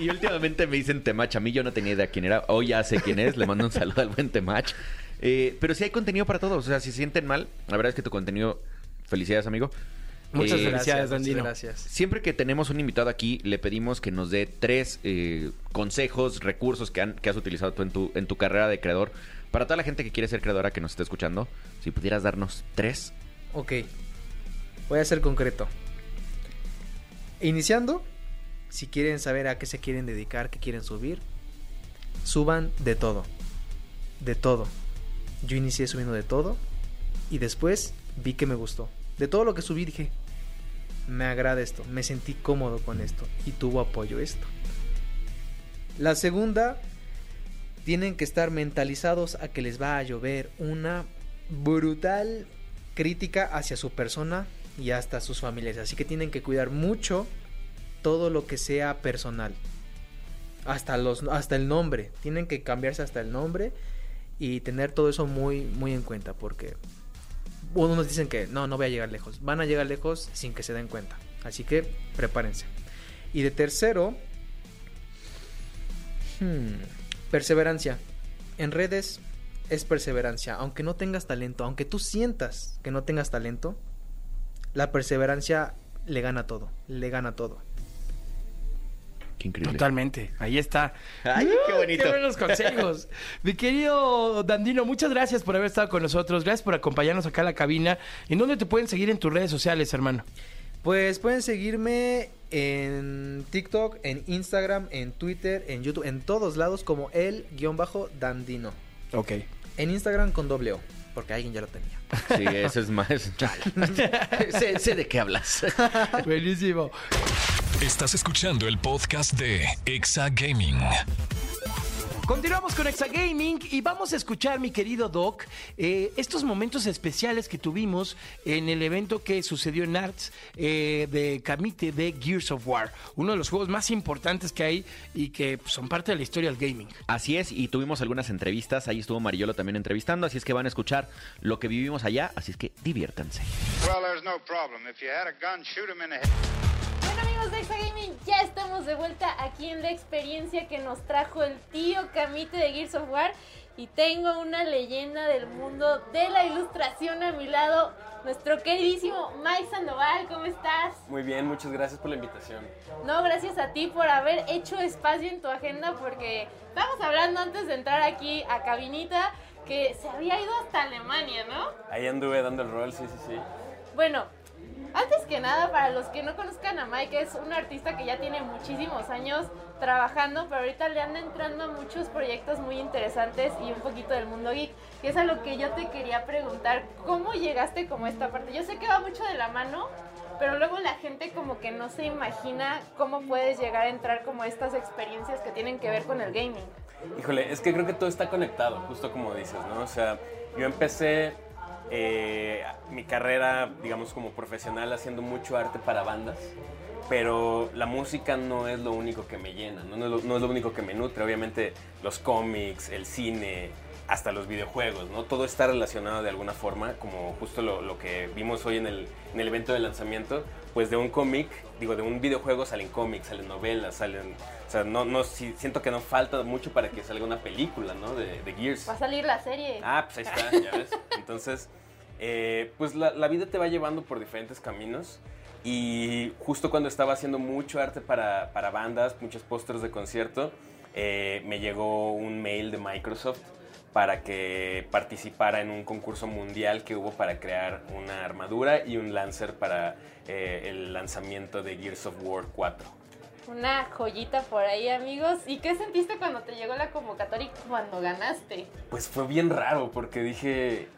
B: Y, y últimamente me dicen Temach. A mí yo no tenía idea quién era. Hoy ya sé quién es. Le mando un saludo al buen Temach. Eh, pero sí hay contenido para todos. O sea, si se sienten mal, la verdad es que tu contenido... Felicidades, amigo.
A: Muchas
B: Eh,
A: felicidades,
D: muchas
A: Dandino.
D: Gracias.
B: Siempre que tenemos un invitado aquí, le pedimos que nos dé tres eh, consejos, recursos que, han- que has utilizado tú en tu, en tu carrera de creador. Para toda la gente que quiere ser creadora que nos esté escuchando, si pudieras darnos tres.
D: Ok. Voy a ser concreto. Iniciando, si quieren saber a qué se quieren dedicar, qué quieren subir, suban de todo. De todo. Yo inicié subiendo de todo y después vi que me gustó. De todo lo que subí dije, me agrada esto, me sentí cómodo con esto y tuvo apoyo esto. La segunda, tienen que estar mentalizados a que les va a llover una brutal crítica hacia su persona y hasta sus familiares. Así que tienen que cuidar mucho todo lo que sea personal. Hasta, los, hasta el nombre. Tienen que cambiarse hasta el nombre y tener todo eso muy, muy en cuenta. Porque unos dicen que no, no voy a llegar lejos. Van a llegar lejos sin que se den cuenta. Así que prepárense. Y de tercero, hmm, perseverancia. En redes es perseverancia. Aunque no tengas talento, aunque tú sientas que no tengas talento, la perseverancia le gana todo. Le gana todo.
B: Qué increíble.
A: Totalmente, ahí está.
B: Ay, qué bonito.
A: Qué buenos consejos. Mi querido Dandino, muchas gracias por haber estado con nosotros. Gracias por acompañarnos acá a la cabina. ¿En dónde te pueden seguir en tus redes sociales, hermano?
D: Pues pueden seguirme en TikTok, en Instagram, en Twitter, en YouTube, en todos lados como el guion bajo Dandino.
A: Ok.
D: En Instagram con doble O, porque alguien ya lo tenía.
B: Sí, eso es más. sé, sé de qué hablas.
A: Buenísimo.
C: Estás escuchando el podcast de Exa Gaming.
A: Continuamos con Exagaming y vamos a escuchar, mi querido Doc, eh, estos momentos especiales que tuvimos en el evento que sucedió en Arts eh, de Camite de Gears of War, uno de los juegos más importantes que hay y que pues, son parte de la historia del gaming.
B: Así es, y tuvimos algunas entrevistas. Ahí estuvo Mariolo también entrevistando. Así es que van a escuchar lo que vivimos allá. Así es que diviértanse.
E: Well,
F: amigos de Exa Gaming, ya estamos de vuelta aquí en la experiencia que nos trajo el tío Camite de Gears of War y tengo una leyenda del mundo de la ilustración a mi lado, nuestro queridísimo Mike Sandoval, ¿cómo estás?
G: Muy bien, muchas gracias por la invitación.
F: No, gracias a ti por haber hecho espacio en tu agenda porque estamos hablando antes de entrar aquí a cabinita que se había ido hasta Alemania, ¿no?
G: Ahí anduve dando el rol, sí, sí, sí.
F: Bueno, antes que nada, para los que no conozcan a Mike, es un artista que ya tiene muchísimos años trabajando, pero ahorita le anda entrando a muchos proyectos muy interesantes y un poquito del mundo geek, que es a lo que yo te quería preguntar, ¿cómo llegaste como a esta parte? Yo sé que va mucho de la mano, pero luego la gente como que no se imagina cómo puedes llegar a entrar como a estas experiencias que tienen que ver con el gaming.
G: Híjole, es que creo que todo está conectado, justo como dices, ¿no? O sea, yo empecé eh, mi carrera, digamos, como profesional haciendo mucho arte para bandas, pero la música no es lo único que me llena, ¿no? Es lo único que me nutre. Obviamente los cómics, el cine, hasta los videojuegos, ¿no? Todo está relacionado de alguna forma, como justo lo, lo que vimos hoy en el, en el evento de lanzamiento, pues de un cómic, digo, de un videojuego salen cómics, salen novelas, salen... O sea, no, no, sí, siento que no falta mucho para que salga una película, ¿no? De, de Gears.
F: Va a salir la serie.
G: Ah, pues ahí está, ya ves. Entonces, eh, pues la, la vida te va llevando por diferentes caminos. Y justo cuando estaba haciendo mucho arte para, para bandas, muchos pósters de concierto, eh, me llegó un mail de Microsoft para que participara en un concurso mundial que hubo para crear una armadura y un lancer para eh, el lanzamiento de Gears of War 4.
F: Una joyita por ahí, amigos. ¿Y qué sentiste cuando te llegó la convocatoria y cuando ganaste?
G: Pues fue bien raro porque dije,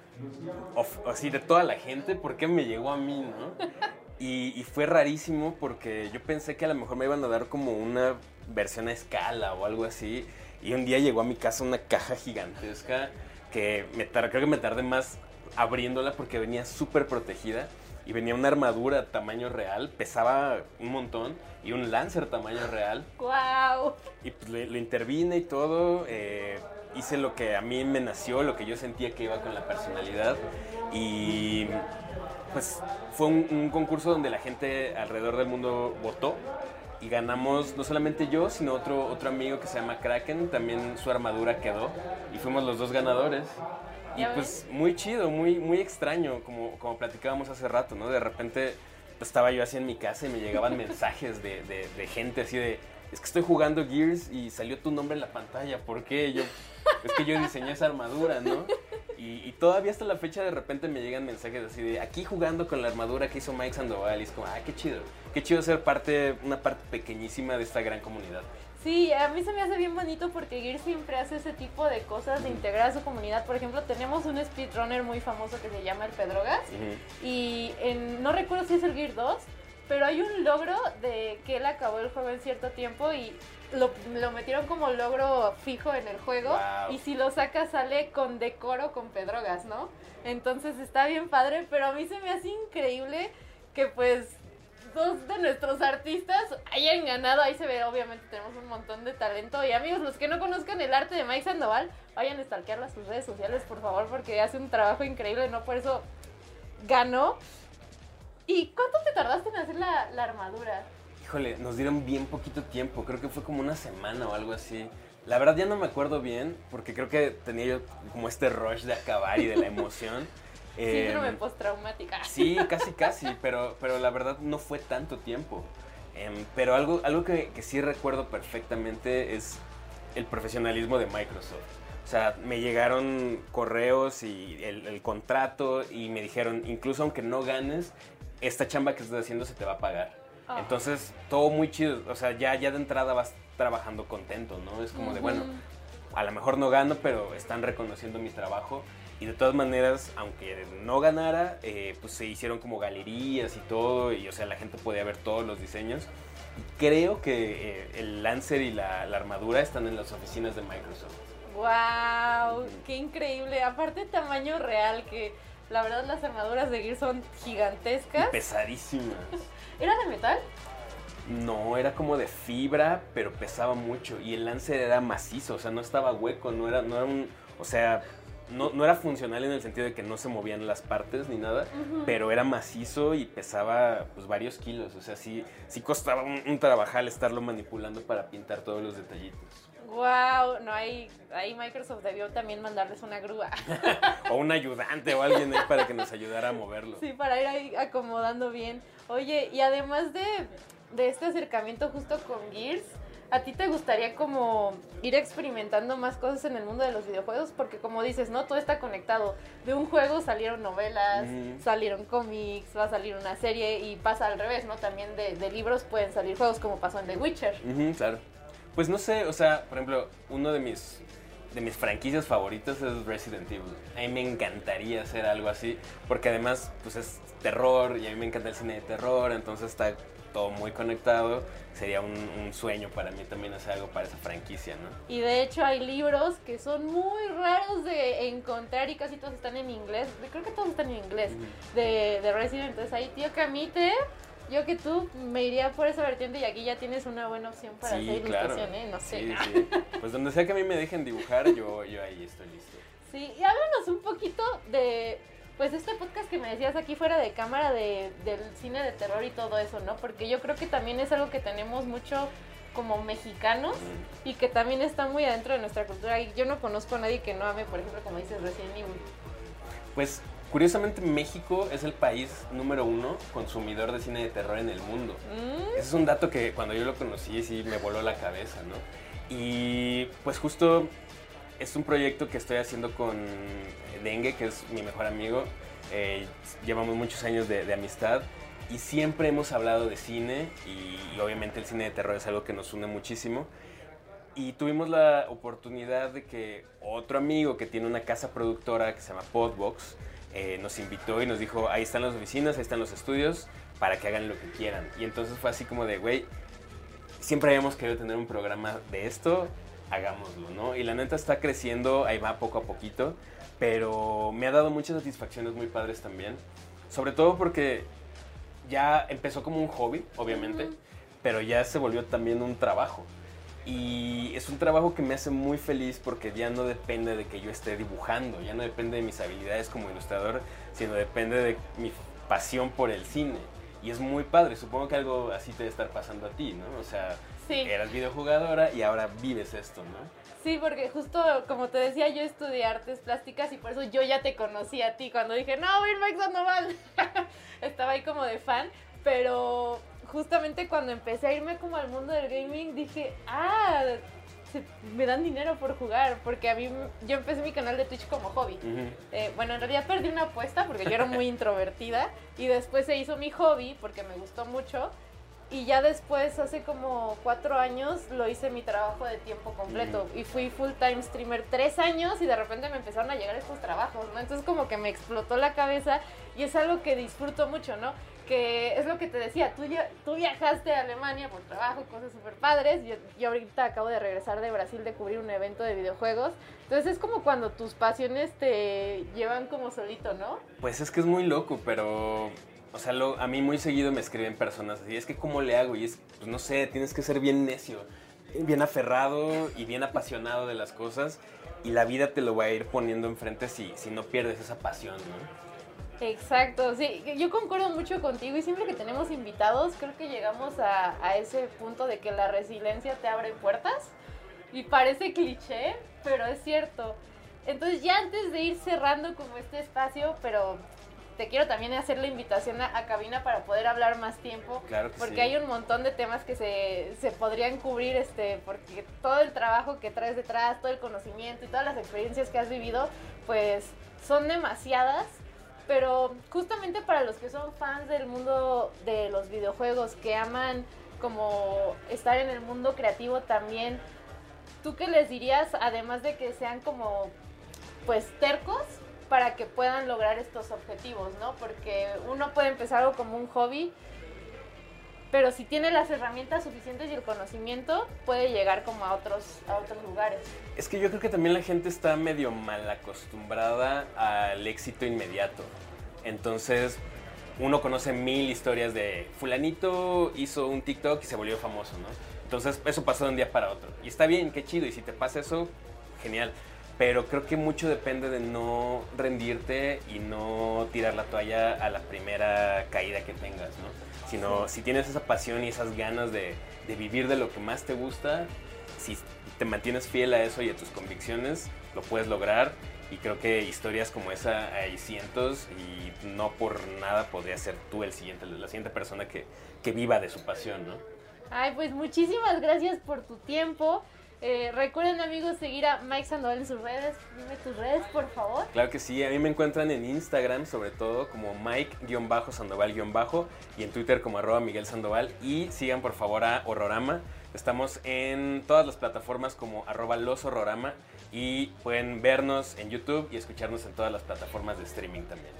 G: así de toda la gente, ¿por qué me llegó a mí, no? Y, y fue rarísimo porque yo pensé que a lo mejor me iban a dar como una versión a escala o algo así. Y un día llegó a mi casa una caja gigantesca que me creo que me tardé más abriéndola porque venía súper protegida. Y venía una armadura tamaño real, pesaba un montón, y un lancer tamaño real.
F: ¡Wow!
G: Y pues le, le intervine y todo. eh, hice lo que a mí me nació, lo que yo sentía que iba con la personalidad. Y pues fue un, un concurso donde la gente alrededor del mundo votó. Y ganamos no solamente yo, sino otro, otro amigo que se llama Kraken. También su armadura quedó. Y fuimos los dos ganadores. Y pues muy chido, muy, muy extraño, como, como platicábamos hace rato, ¿no? De repente estaba yo así en mi casa y me llegaban mensajes de, de- de gente así de, es que estoy jugando Gears y salió tu nombre en la pantalla, ¿por qué? Yo, es que yo diseñé esa armadura, ¿no? Y, y todavía hasta la fecha de repente me llegan mensajes así de, aquí jugando con la armadura que hizo Mike Sandoval, y es como, ah, qué chido, qué chido ser parte, una parte pequeñísima de esta gran comunidad.
F: Sí, a mí se me hace bien bonito porque Gear siempre hace ese tipo de cosas de integrar a su comunidad. Por ejemplo, tenemos un speedrunner muy famoso que se llama el Pedrogas. Y en- no recuerdo si es el Gear 2, pero hay un logro de que él acabó el juego en cierto tiempo y lo, lo metieron como logro fijo en el juego.
G: Wow.
F: Y si lo sacas sale con decoro con Pedrogas, ¿no? Entonces está bien padre, pero a mí se me hace increíble que pues dos de nuestros artistas hayan ganado. Ahí se ve, obviamente tenemos un montón de talento. Y amigos, los que no conozcan el arte de Mike Sandoval, vayan a stalkearlo a sus redes sociales, por favor, porque hace un trabajo increíble, ¿no? Por eso ganó. ¿Y cuánto te tardaste en hacer la, la armadura?
G: Híjole, nos dieron bien poquito tiempo, creo que fue como una semana o algo así. La verdad ya no me acuerdo bien, porque creo que tenía yo como este rush de acabar y de la emoción.
F: Síndrome
G: Em,
F: postraumática.
G: Sí, casi, casi, pero, pero la verdad no fue tanto tiempo. Em, pero algo, algo que, que sí recuerdo perfectamente es el profesionalismo de Microsoft. O sea, me llegaron correos y el, el contrato y me dijeron, incluso aunque no ganes, esta chamba que estás haciendo se te va a pagar.
F: Ah.
G: Entonces, todo muy chido. O sea, ya, ya de entrada vas trabajando contento, ¿no? Es como de, bueno, a lo mejor no gano, pero están reconociendo mi trabajo. Y de todas maneras, aunque no ganara, eh, pues se hicieron como galerías y todo, y o sea, la gente podía ver todos los diseños. Y creo que eh, el Lancer y la, la armadura están en las oficinas de Microsoft.
F: ¡Wow! ¡Qué increíble! Aparte, tamaño real, que la verdad las armaduras de Gear son gigantescas.
G: Pesadísimas.
F: ¿Era de metal?
G: No, era como de fibra, pero pesaba mucho. Y el Lancer era macizo, o sea, no estaba hueco, no era, no era un. O sea, no, no era funcional en el sentido de que no se movían las partes ni nada, pero era macizo y pesaba pues varios kilos. O sea, sí, sí costaba un, un trabajal estarlo manipulando para pintar todos los detallitos.
F: ¡Wow! No, ahí, ahí Microsoft debió también mandarles una grúa.
G: O un ayudante o alguien ahí para que nos ayudara a moverlo.
F: Sí, para ir ahí acomodando bien. Oye, y además de, de este acercamiento justo con Gears, ¿a ti te gustaría como ir experimentando más cosas en el mundo de los videojuegos? Porque como dices, ¿no? Todo está conectado. De un juego salieron novelas, salieron cómics, va a salir una serie y pasa al revés, ¿no? También de, de libros pueden salir juegos como pasó en The Witcher.
G: Claro. Pues no sé, o sea, por ejemplo, uno de mis de mis franquicias favoritas es Resident Evil. A mí me encantaría hacer algo así, porque además pues es terror y a mí me encanta el cine de terror, entonces está todo muy conectado. Sería un, un sueño para mí también hacer algo para esa franquicia, ¿no?
F: Y de hecho hay libros que son muy raros de encontrar y casi todos están en inglés. Creo que todos están en inglés. De, de Resident. Entonces ahí, tío Camite, yo que tú me iría por esa vertiente y aquí ya tienes una buena opción para hacer
G: claro.
F: ilustración, ¿eh? No sé.
G: Sí, sí. Pues donde sea que a mí me dejen dibujar, yo, yo ahí estoy listo.
F: Sí, y háblanos un poquito de, pues, este podcast que me decías aquí fuera de cámara de, del cine de terror y todo eso, ¿no? Porque yo creo que también es algo que tenemos mucho como mexicanos y que también está muy adentro de nuestra cultura. Y yo no conozco a nadie que no ame, por ejemplo, como dices, Resident Evil.
G: Pues curiosamente México es el país número uno consumidor de cine de terror en el mundo.
F: Mm,
G: Ese es un dato que cuando yo lo conocí sí me voló la cabeza, ¿no? Y pues justo es un proyecto que estoy haciendo con Dengue, que es mi mejor amigo. Eh, llevamos muchos años de, de amistad y siempre hemos hablado de cine y, y obviamente el cine de terror es algo que nos une muchísimo. Y tuvimos la oportunidad de que otro amigo que tiene una casa productora que se llama Podbox eh, nos invitó y nos dijo, ahí están las oficinas, ahí están los estudios, para que hagan lo que quieran. Y entonces fue así como de, güey, siempre habíamos querido tener un programa de esto, hagámoslo, ¿no? Y la neta está creciendo, ahí va poco a poquito, pero me ha dado muchas satisfacciones muy padres también. Sobre todo porque ya empezó como un hobby, obviamente, pero ya se volvió también un trabajo. Y es un trabajo que me hace muy feliz porque ya no depende de que yo esté dibujando, ya no depende de mis habilidades como ilustrador, sino depende de mi pasión por el cine. Y es muy padre, supongo que algo así te debe estar pasando a ti, ¿no? O sea,
F: Sí.
G: eras videojugadora y ahora vives esto, ¿no?
F: Sí, porque justo como te decía, yo estudié artes plásticas y por eso yo ya te conocí a ti cuando dije, no, voy a ir Mike Sandoval. Estaba ahí como de fan, pero justamente cuando empecé a irme como al mundo del gaming dije, ah, se- me dan dinero por jugar, porque a mí, yo empecé mi canal de Twitch como hobby. Eh, bueno, en realidad perdí una apuesta porque yo era muy introvertida y después se hizo mi hobby porque me gustó mucho y ya después, hace como cuatro años, lo hice mi trabajo de tiempo completo y fui full time streamer tres años y de repente me empezaron a llegar estos trabajos, ¿no? Entonces como que me explotó la cabeza y es algo que disfruto mucho, ¿no? Es lo que te decía, tú, viajaste a Alemania por trabajo, cosas súper padres, yo, ahorita acabo de regresar de Brasil de cubrir un evento de videojuegos, entonces es como cuando tus pasiones te llevan como solito, ¿no?
G: Pues es que es muy loco, pero. O sea, a mí muy seguido me escriben personas así. Es que, ¿cómo le hago? Y es, pues no sé, tienes que ser bien necio, bien aferrado y bien apasionado de las cosas. Y la vida te lo va a ir poniendo enfrente si no pierdes esa pasión, ¿no?
F: Exacto, sí, yo concuerdo mucho contigo y siempre que tenemos invitados creo que llegamos a, a ese punto de que la resiliencia te abre puertas y parece cliché, pero es cierto. Entonces ya antes de ir cerrando como este espacio, pero te quiero también hacer la invitación a, a cabina para poder hablar más tiempo,
G: Claro que
F: porque
G: sí.
F: hay un montón de temas que se, se podrían cubrir, este, porque todo el trabajo que traes detrás, todo el conocimiento y todas las experiencias que has vivido, pues son demasiadas. Pero justamente para los que son fans del mundo de los videojuegos, que aman como estar en el mundo creativo también, ¿tú qué les dirías, además de que sean como, pues, tercos para que puedan lograr estos objetivos, ¿no? Porque uno puede empezar algo como un hobby, pero si tiene las herramientas suficientes y el conocimiento, puede llegar como a otros, a otros lugares.
G: Es que yo creo que también la gente está medio mal acostumbrada al éxito inmediato. Entonces, uno conoce mil historias de fulanito hizo un TikTok y se volvió famoso, ¿no? Entonces, eso pasó de un día para otro. Y está bien, qué chido. Y si te pasa eso, genial. Pero creo que mucho depende de no rendirte y no tirar la toalla a la primera caída que tengas, ¿no? Sino si tienes esa pasión y esas ganas de, de vivir de lo que más te gusta, si te mantienes fiel a eso y a tus convicciones, lo puedes lograr. Y creo que historias como esa hay cientos y no por nada podría ser tú el siguiente, la siguiente persona que, que viva de su pasión, ¿no?
F: Ay, pues muchísimas gracias por tu tiempo. Eh, recuerden amigos seguir a Mike Sandoval en sus redes. Dime tus redes, por favor.
G: Claro que sí, a mí me encuentran en Instagram sobre todo como Mike-Sandoval- y en Twitter como arroba Miguel Sandoval y sigan por favor a Horrorama. Estamos en todas las plataformas como arroba los Horrorama y pueden vernos en YouTube y escucharnos en todas las plataformas de streaming también.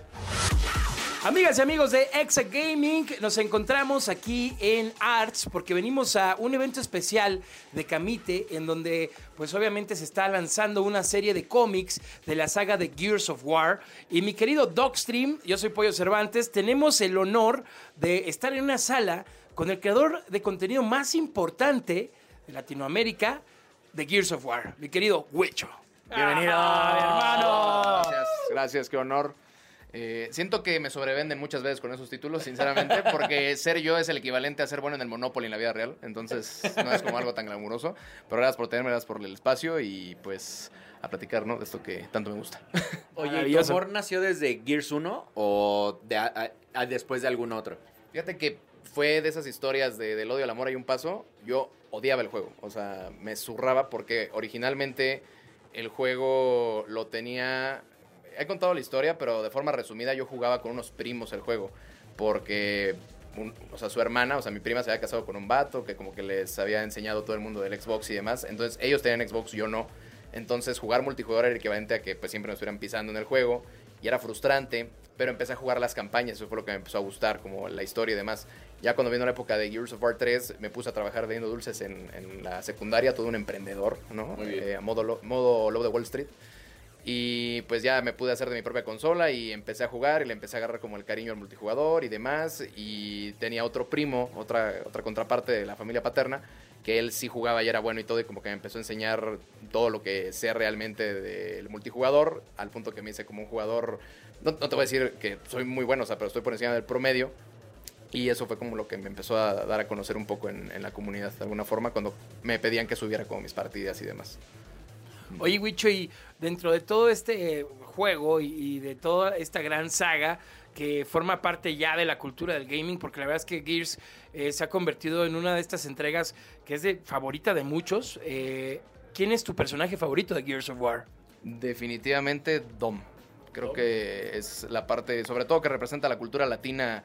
A: Amigas y amigos de Exa Gaming, nos encontramos aquí en Arts porque venimos a un evento especial de Camite en donde pues obviamente se está lanzando una serie de cómics de la saga de Gears of War y mi querido Dogstream, yo soy Pollo Cervantes, tenemos el honor de estar en una sala con el creador de contenido más importante de Latinoamérica de Gears of War, mi querido Huicho.
H: Bienvenido,
A: Ah, hermano.
H: Gracias, gracias, qué honor. Eh, siento que me sobrevenden muchas veces con esos títulos, sinceramente, porque ser yo es el equivalente a ser bueno en el Monopoly en la vida real, entonces no es como algo tan glamuroso. Pero gracias por tenerme, gracias por el espacio y pues a platicar, ¿no? De esto que tanto me gusta.
B: Oye, ¿y tu amor nació desde Gears 1 o de a- a- a- después de algún otro?
H: Fíjate que fue de esas historias de, del odio al amor hay un paso. Yo odiaba el juego. O sea, me zurraba porque originalmente el juego lo tenía... He contado la historia, pero de forma resumida yo jugaba con unos primos el juego, porque un- o sea, su hermana, o sea, mi prima se había casado con un vato que como que les había enseñado todo el mundo del Xbox y demás. Entonces, ellos tenían Xbox, yo no. Entonces, jugar multijugador era equivalente a que pues siempre nos estuvieran pisando en el juego y era frustrante, pero empecé a jugar las campañas, eso fue lo que me empezó a gustar, como la historia y demás. Ya cuando vino la época de Gears of War 3, me puse a trabajar vendiendo dulces en, en la secundaria, todo un emprendedor, ¿no? Eh, a modo, lo- modo Lobo de Wall Street. Y pues ya me pude hacer de mi propia consola y empecé a jugar y le empecé a agarrar como el cariño al multijugador y demás. Y tenía otro primo, otra, otra contraparte de la familia paterna, que él sí jugaba y era bueno y todo, y como que me empezó a enseñar todo lo que sé realmente del multijugador, al punto que me hice como un jugador, no, te voy a decir que soy muy bueno, o sea, pero estoy por encima del promedio. Y eso fue como lo que me empezó a dar a conocer un poco en, en la comunidad, de alguna forma, cuando me pedían que subiera como mis partidas y demás.
A: Oye, Wicho, y dentro de todo este juego y, y de toda esta gran saga que forma parte ya de la cultura del gaming, porque la verdad es que Gears eh, se ha convertido en una de estas entregas que es de favorita de muchos. eh, ¿Quién es tu personaje favorito de Gears of War?
H: Definitivamente Dom. Creo que es la parte, sobre todo que representa la cultura latina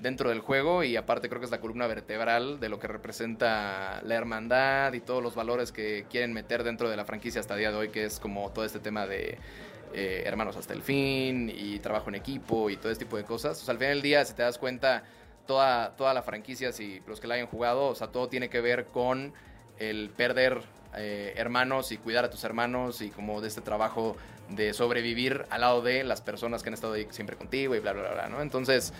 H: dentro del juego y aparte creo que es la columna vertebral de lo que representa la hermandad y todos los valores que quieren meter dentro de la franquicia hasta el día de hoy, que es como todo este tema de eh, hermanos hasta el fin y trabajo en equipo y todo este tipo de cosas. O sea, al final del día, si te das cuenta, toda, toda la franquicia, si los que la hayan jugado, o sea, todo tiene que ver con el perder eh, hermanos y cuidar a tus hermanos y como de este trabajo de sobrevivir al lado de las personas que han estado ahí siempre contigo y bla, bla, bla, bla, ¿no? Entonces,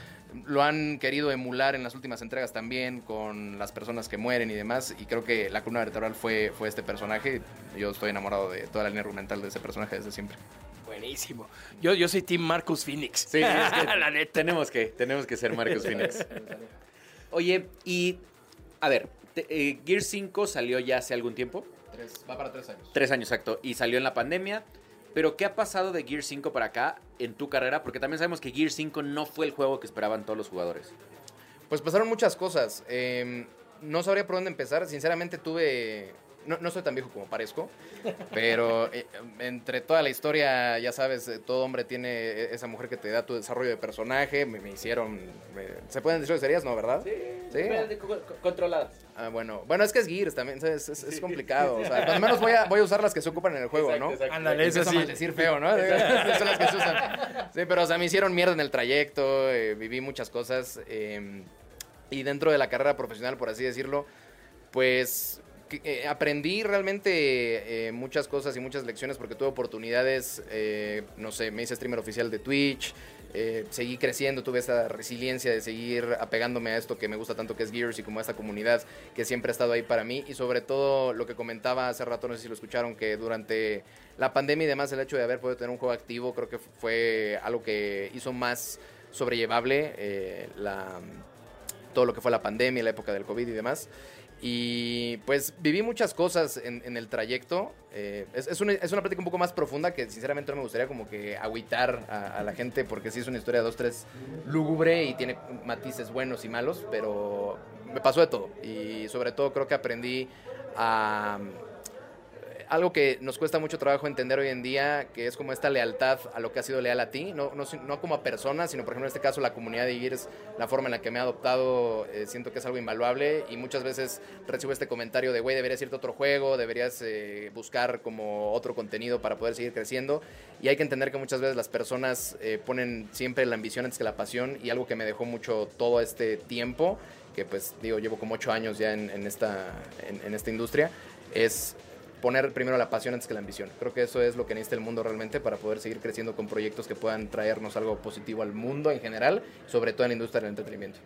H: lo han querido emular en las últimas entregas también con las personas que mueren y demás y creo que la columna vertebral fue, fue este personaje. Yo estoy enamorado de toda la línea argumental de ese personaje desde siempre.
A: Buenísimo. Yo, yo soy Team Marcus Phoenix.
B: Sí, es que
A: la neta.
B: tenemos que, tenemos que ser Marcus Phoenix. Oye, y a ver, te- eh, Gear 5 salió ya hace algún tiempo.
H: Tres, va para tres años.
B: Tres años, exacto. Y salió en la pandemia. Pero, ¿qué ha pasado de Gear 5 para acá en tu carrera? Porque también sabemos que Gear 5 no fue el juego que esperaban todos los jugadores.
H: Pues pasaron muchas cosas. Eh, no sabría por dónde empezar. Sinceramente tuve... No, no soy tan viejo como parezco, pero eh, entre toda la historia, ya sabes, eh, todo hombre tiene eh, esa mujer que te da tu desarrollo de personaje. Me, me hicieron... me- ¿Se pueden decir groserías, no, verdad? Sí.
B: Controladas.
H: Ah, bueno. Bueno, es que es Gears también, ¿sabes? Es, es complicado. O sea, cuando menos voy a, voy a usar las que se ocupan en el juego, ¿no?
A: Ándale, eso
H: Empiezo a
A: sí.
H: maldecir feo, ¿no? Son las que se usan. Sí, pero o sea, me hicieron mierda en el trayecto, eh, viví muchas cosas. eh, y dentro de la carrera profesional, por así decirlo, pues eh, aprendí realmente eh, muchas cosas y muchas lecciones porque tuve oportunidades, eh, no sé, me hice streamer oficial de Twitch, seguí creciendo, tuve esa resiliencia de seguir apegándome a esto que me gusta tanto que es Gears y como a esta comunidad que siempre ha estado ahí para mí y sobre todo lo que comentaba hace rato, no sé si lo escucharon, que durante la pandemia y demás el hecho de haber podido tener un juego activo creo que fue algo que hizo más sobrellevable la, todo lo que fue la pandemia, la época del COVID y demás. Y pues viví muchas cosas en, el trayecto. Eh, es, es una, es una plática un poco más profunda que sinceramente no me gustaría como que agüitar a, a la gente porque sí es una historia dos, tres lúgubre y tiene matices buenos y malos, pero me pasó de todo. Y sobre todo creo que aprendí a algo que nos cuesta mucho trabajo entender hoy en día, que es como esta lealtad a lo que ha sido leal a ti, no, no, no como a persona, sino por ejemplo en este caso la comunidad de Gears, la forma en la que me ha adoptado, eh, siento que es algo invaluable y muchas veces recibo este comentario de, güey, deberías irte a otro juego, deberías eh, buscar como otro contenido para poder seguir creciendo y hay que entender que muchas veces las personas eh, ponen siempre la ambición antes que la pasión y algo que me dejó mucho todo este tiempo, que pues digo, llevo como ocho años ya en, en esta, en, en esta industria, es poner primero la pasión antes que la ambición. Creo que eso es lo que necesita el mundo realmente para poder seguir creciendo con proyectos que puedan traernos algo positivo al mundo en general, sobre todo en la industria del entretenimiento.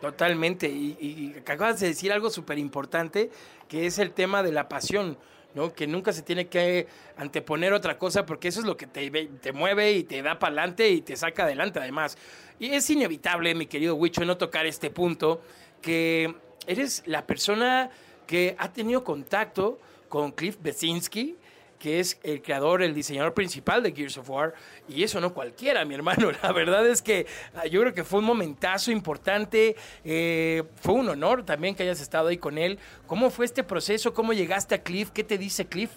A: Totalmente. Y, acabas de decir algo súper importante, que es el tema de la pasión, ¿no? Que nunca se tiene que anteponer otra cosa, porque eso es lo que te, te mueve y te da para adelante y te saca adelante, además. Y es inevitable, mi querido Wicho, no tocar este punto, que eres la persona que ha tenido contacto con Cliff Besinski, que es el creador, el diseñador principal de Gears of War, y eso no cualquiera, mi hermano. La verdad es que ah, yo creo que fue un momentazo importante, eh, fue un honor también que hayas estado ahí con él. ¿Cómo fue este proceso? ¿Cómo llegaste a Cliff? ¿Qué te dice Cliff?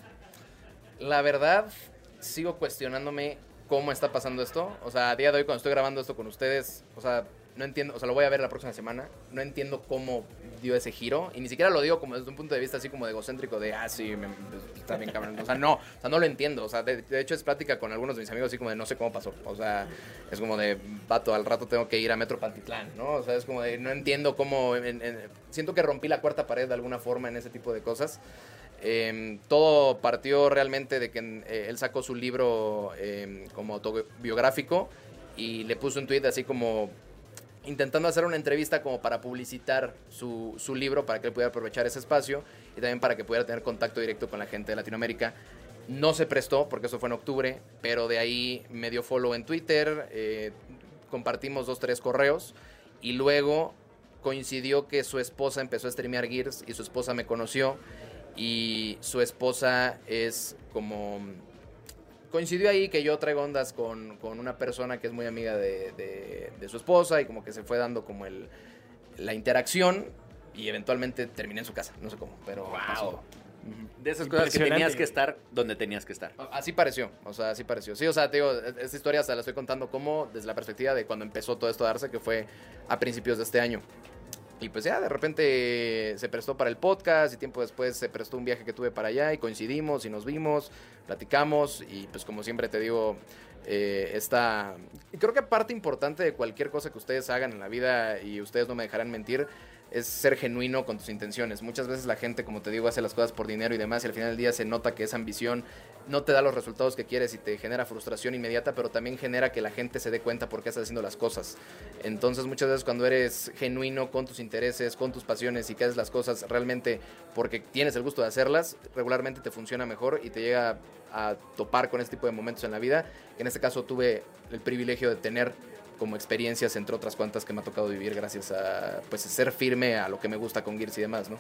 H: La verdad, sigo cuestionándome cómo está pasando esto. O sea, a día de hoy, cuando estoy grabando esto con ustedes, o sea, no entiendo, o sea, lo voy a ver la próxima semana. No entiendo cómo dio ese giro. Y ni siquiera lo digo como desde un punto de vista así como de egocéntrico, de, ah, sí, me- está bien cabrón. O sea, no, o sea, no lo entiendo. O sea, de, hecho es plática con algunos de mis amigos así como de, no sé cómo pasó. O sea, es como de, vato, al rato tengo que ir a Metro Pantitlán, ¿no? O sea, es como de, no entiendo cómo, en- en- siento que rompí la cuarta pared de alguna forma en ese tipo de cosas. Eh, todo partió realmente de que eh, él sacó su libro eh, como autobiográfico y le puso un tweet así como intentando hacer una entrevista como para publicitar su, su libro, para que él pudiera aprovechar ese espacio y también para que pudiera tener contacto directo con la gente de Latinoamérica. No se prestó, porque eso fue en octubre, pero de ahí me dio follow en Twitter, eh, compartimos dos, tres correos y luego coincidió que su esposa empezó a streamear Gears y su esposa me conoció y su esposa es como coincidió ahí que yo traigo ondas con, con una persona que es muy amiga de, de- de su esposa y como que se fue dando como el, la interacción y eventualmente terminé en su casa, no sé cómo, pero pasó.
B: De esas cosas que tenías que estar donde tenías que estar.
H: Así pareció, o sea, así pareció. Sí, o sea, te digo, esta historia se la estoy contando como desde la perspectiva de cuando empezó todo esto a darse, que fue a principios de este año. Y pues ya, de repente se prestó para el podcast y tiempo después se prestó un viaje que tuve para allá y coincidimos y nos vimos, platicamos y pues como siempre te digo, eh, esta... Creo que parte importante de cualquier cosa que ustedes hagan en la vida y ustedes no me dejarán mentir, es ser genuino con tus intenciones. Muchas veces la gente, como te digo, hace las cosas por dinero y demás y al final del día se nota que esa ambición no te da los resultados que quieres y te genera frustración inmediata, pero también genera que la gente se dé cuenta por qué estás haciendo las cosas. Entonces muchas veces cuando eres genuino con tus intereses, con tus pasiones y que haces las cosas realmente porque tienes el gusto de hacerlas, regularmente te funciona mejor y te llega a topar con este tipo de momentos en la vida. En este caso tuve el privilegio de tener como experiencias, entre otras cuantas que me ha tocado vivir gracias a pues ser firme a lo que me gusta con Gears y demás, ¿no?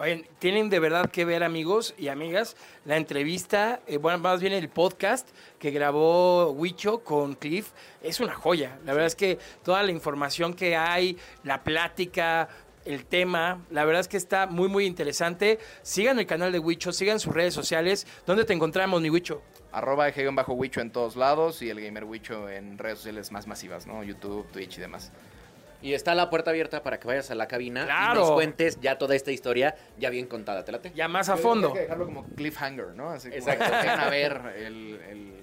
A: Oigan, tienen de verdad que ver, amigos y amigas, la entrevista, eh, bueno, más bien el podcast que grabó Huicho con Cliff. Es una joya. La verdad es que toda la información que hay, la plática, el tema, la verdad es que está muy, muy interesante. Sigan el canal de Huicho, sigan sus redes sociales. ¿Dónde te encontramos, mi Huicho?
H: Arroba bajo Wicho en todos lados y el Gamer Wicho en redes sociales más masivas, ¿no? YouTube, Twitch y demás.
B: Y está la puerta abierta para que vayas a la cabina y nos cuentes ya toda esta historia ya bien contada. ¿Te late?
A: Ya más a
H: Yo
A: fondo.
H: Hay que dejarlo como cliffhanger, ¿no? Así como
B: Exacto.
H: que a ver el, el-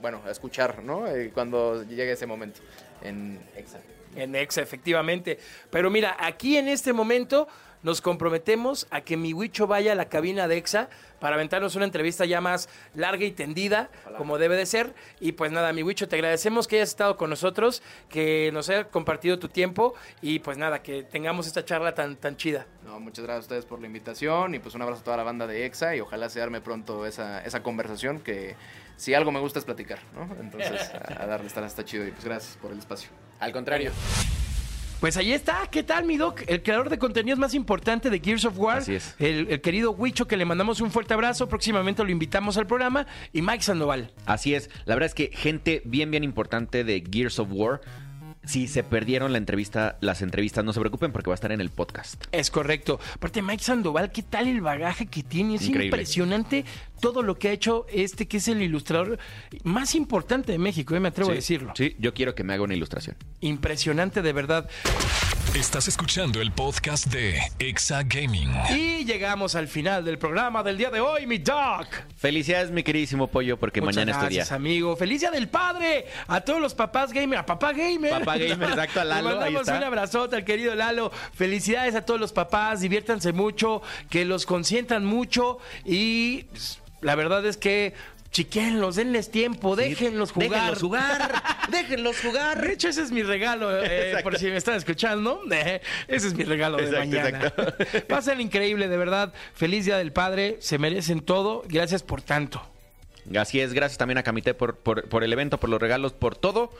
H: bueno, a escuchar, ¿no? Eh, cuando llegue ese momento en Exa.
A: En Exa, efectivamente. Pero mira, aquí en este momento nos comprometemos a que mi Huicho vaya a la cabina de Exa para aventarnos una entrevista ya más larga y tendida, como debe de ser. Y pues nada, mi Huicho, te agradecemos que hayas estado con nosotros, que nos hayas compartido tu tiempo y pues nada, que tengamos esta charla tan, tan chida.
H: No, muchas gracias a ustedes por la invitación y pues un abrazo a toda la banda de Exa y ojalá se arme pronto esa, esa conversación que si algo me gusta es platicar, ¿no? Entonces a, a darle, está, está chido y pues gracias por el espacio.
B: Al contrario.
A: Pues ahí está, ¿qué tal, mi Doc? El creador de contenidos más importante de Gears of War.
B: Así es.
A: El, el querido Huicho, que le mandamos un fuerte abrazo. Próximamente lo invitamos al programa. Y Mike Sandoval.
B: Así es. La verdad es que gente bien, bien importante de Gears of War. Si se perdieron la entrevista, las entrevistas, no se preocupen porque va a estar en el podcast.
A: Es correcto. Aparte, Mike Sandoval, ¿qué tal el bagaje que tiene? Es
B: Increíble.
A: impresionante todo lo que ha hecho este, que es el ilustrador más importante de México, eh, me atrevo a
B: Sí,
A: decirlo.
B: Sí, yo quiero que me haga una ilustración.
A: Impresionante, de verdad.
C: Estás escuchando el podcast de Exa Gaming.
A: Y llegamos al final del programa del día de hoy, mi Doc.
B: Felicidades, mi queridísimo pollo, porque
A: Muchas
B: mañana es tu día.
A: gracias, amigo. ¡Feliz Día del Padre! A todos los papás gamer, a papá gamer.
B: Papá gamer, exacto, a Lalo,
A: Le mandamos
B: ahí está.
A: un abrazote al querido Lalo. Felicidades a todos los papás, diviértanse mucho, que los consientan mucho y pues, la verdad es que chiquenlos, denles tiempo, déjenlos jugar.
B: Déjenlos jugar. déjenlos jugar.
A: De hecho, ese es mi regalo, eh,
B: Exacto.
A: por si me están escuchando. eh, ese es mi regalo de
B: Exacto,
A: mañana.
B: exacto.
A: Pasen increíble, de verdad. Feliz Día del Padre, se merecen todo. Gracias por tanto.
B: Así es, gracias también a Camité por, por, por el evento, por los regalos, por todo.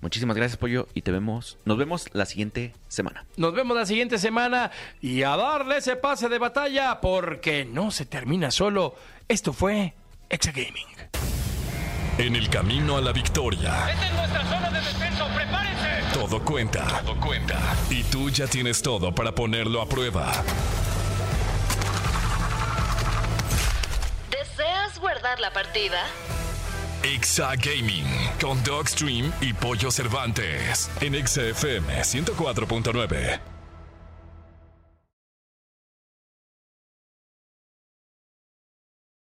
B: Muchísimas gracias, pollo, y te vemos, nos vemos la siguiente semana.
A: Nos vemos la siguiente semana y a darle ese pase de batalla porque no se termina solo. Esto fue Exa Gaming.
C: En el camino a la victoria,
I: Esta es nuestra zona de descenso. ¡Prepárense!
C: todo cuenta. Todo cuenta. Y tú ya tienes todo para ponerlo a prueba.
J: ¿Podrás guardar la partida?
C: Exa Gaming con Dogstream y Pollo Cervantes en Exa FM 104.9.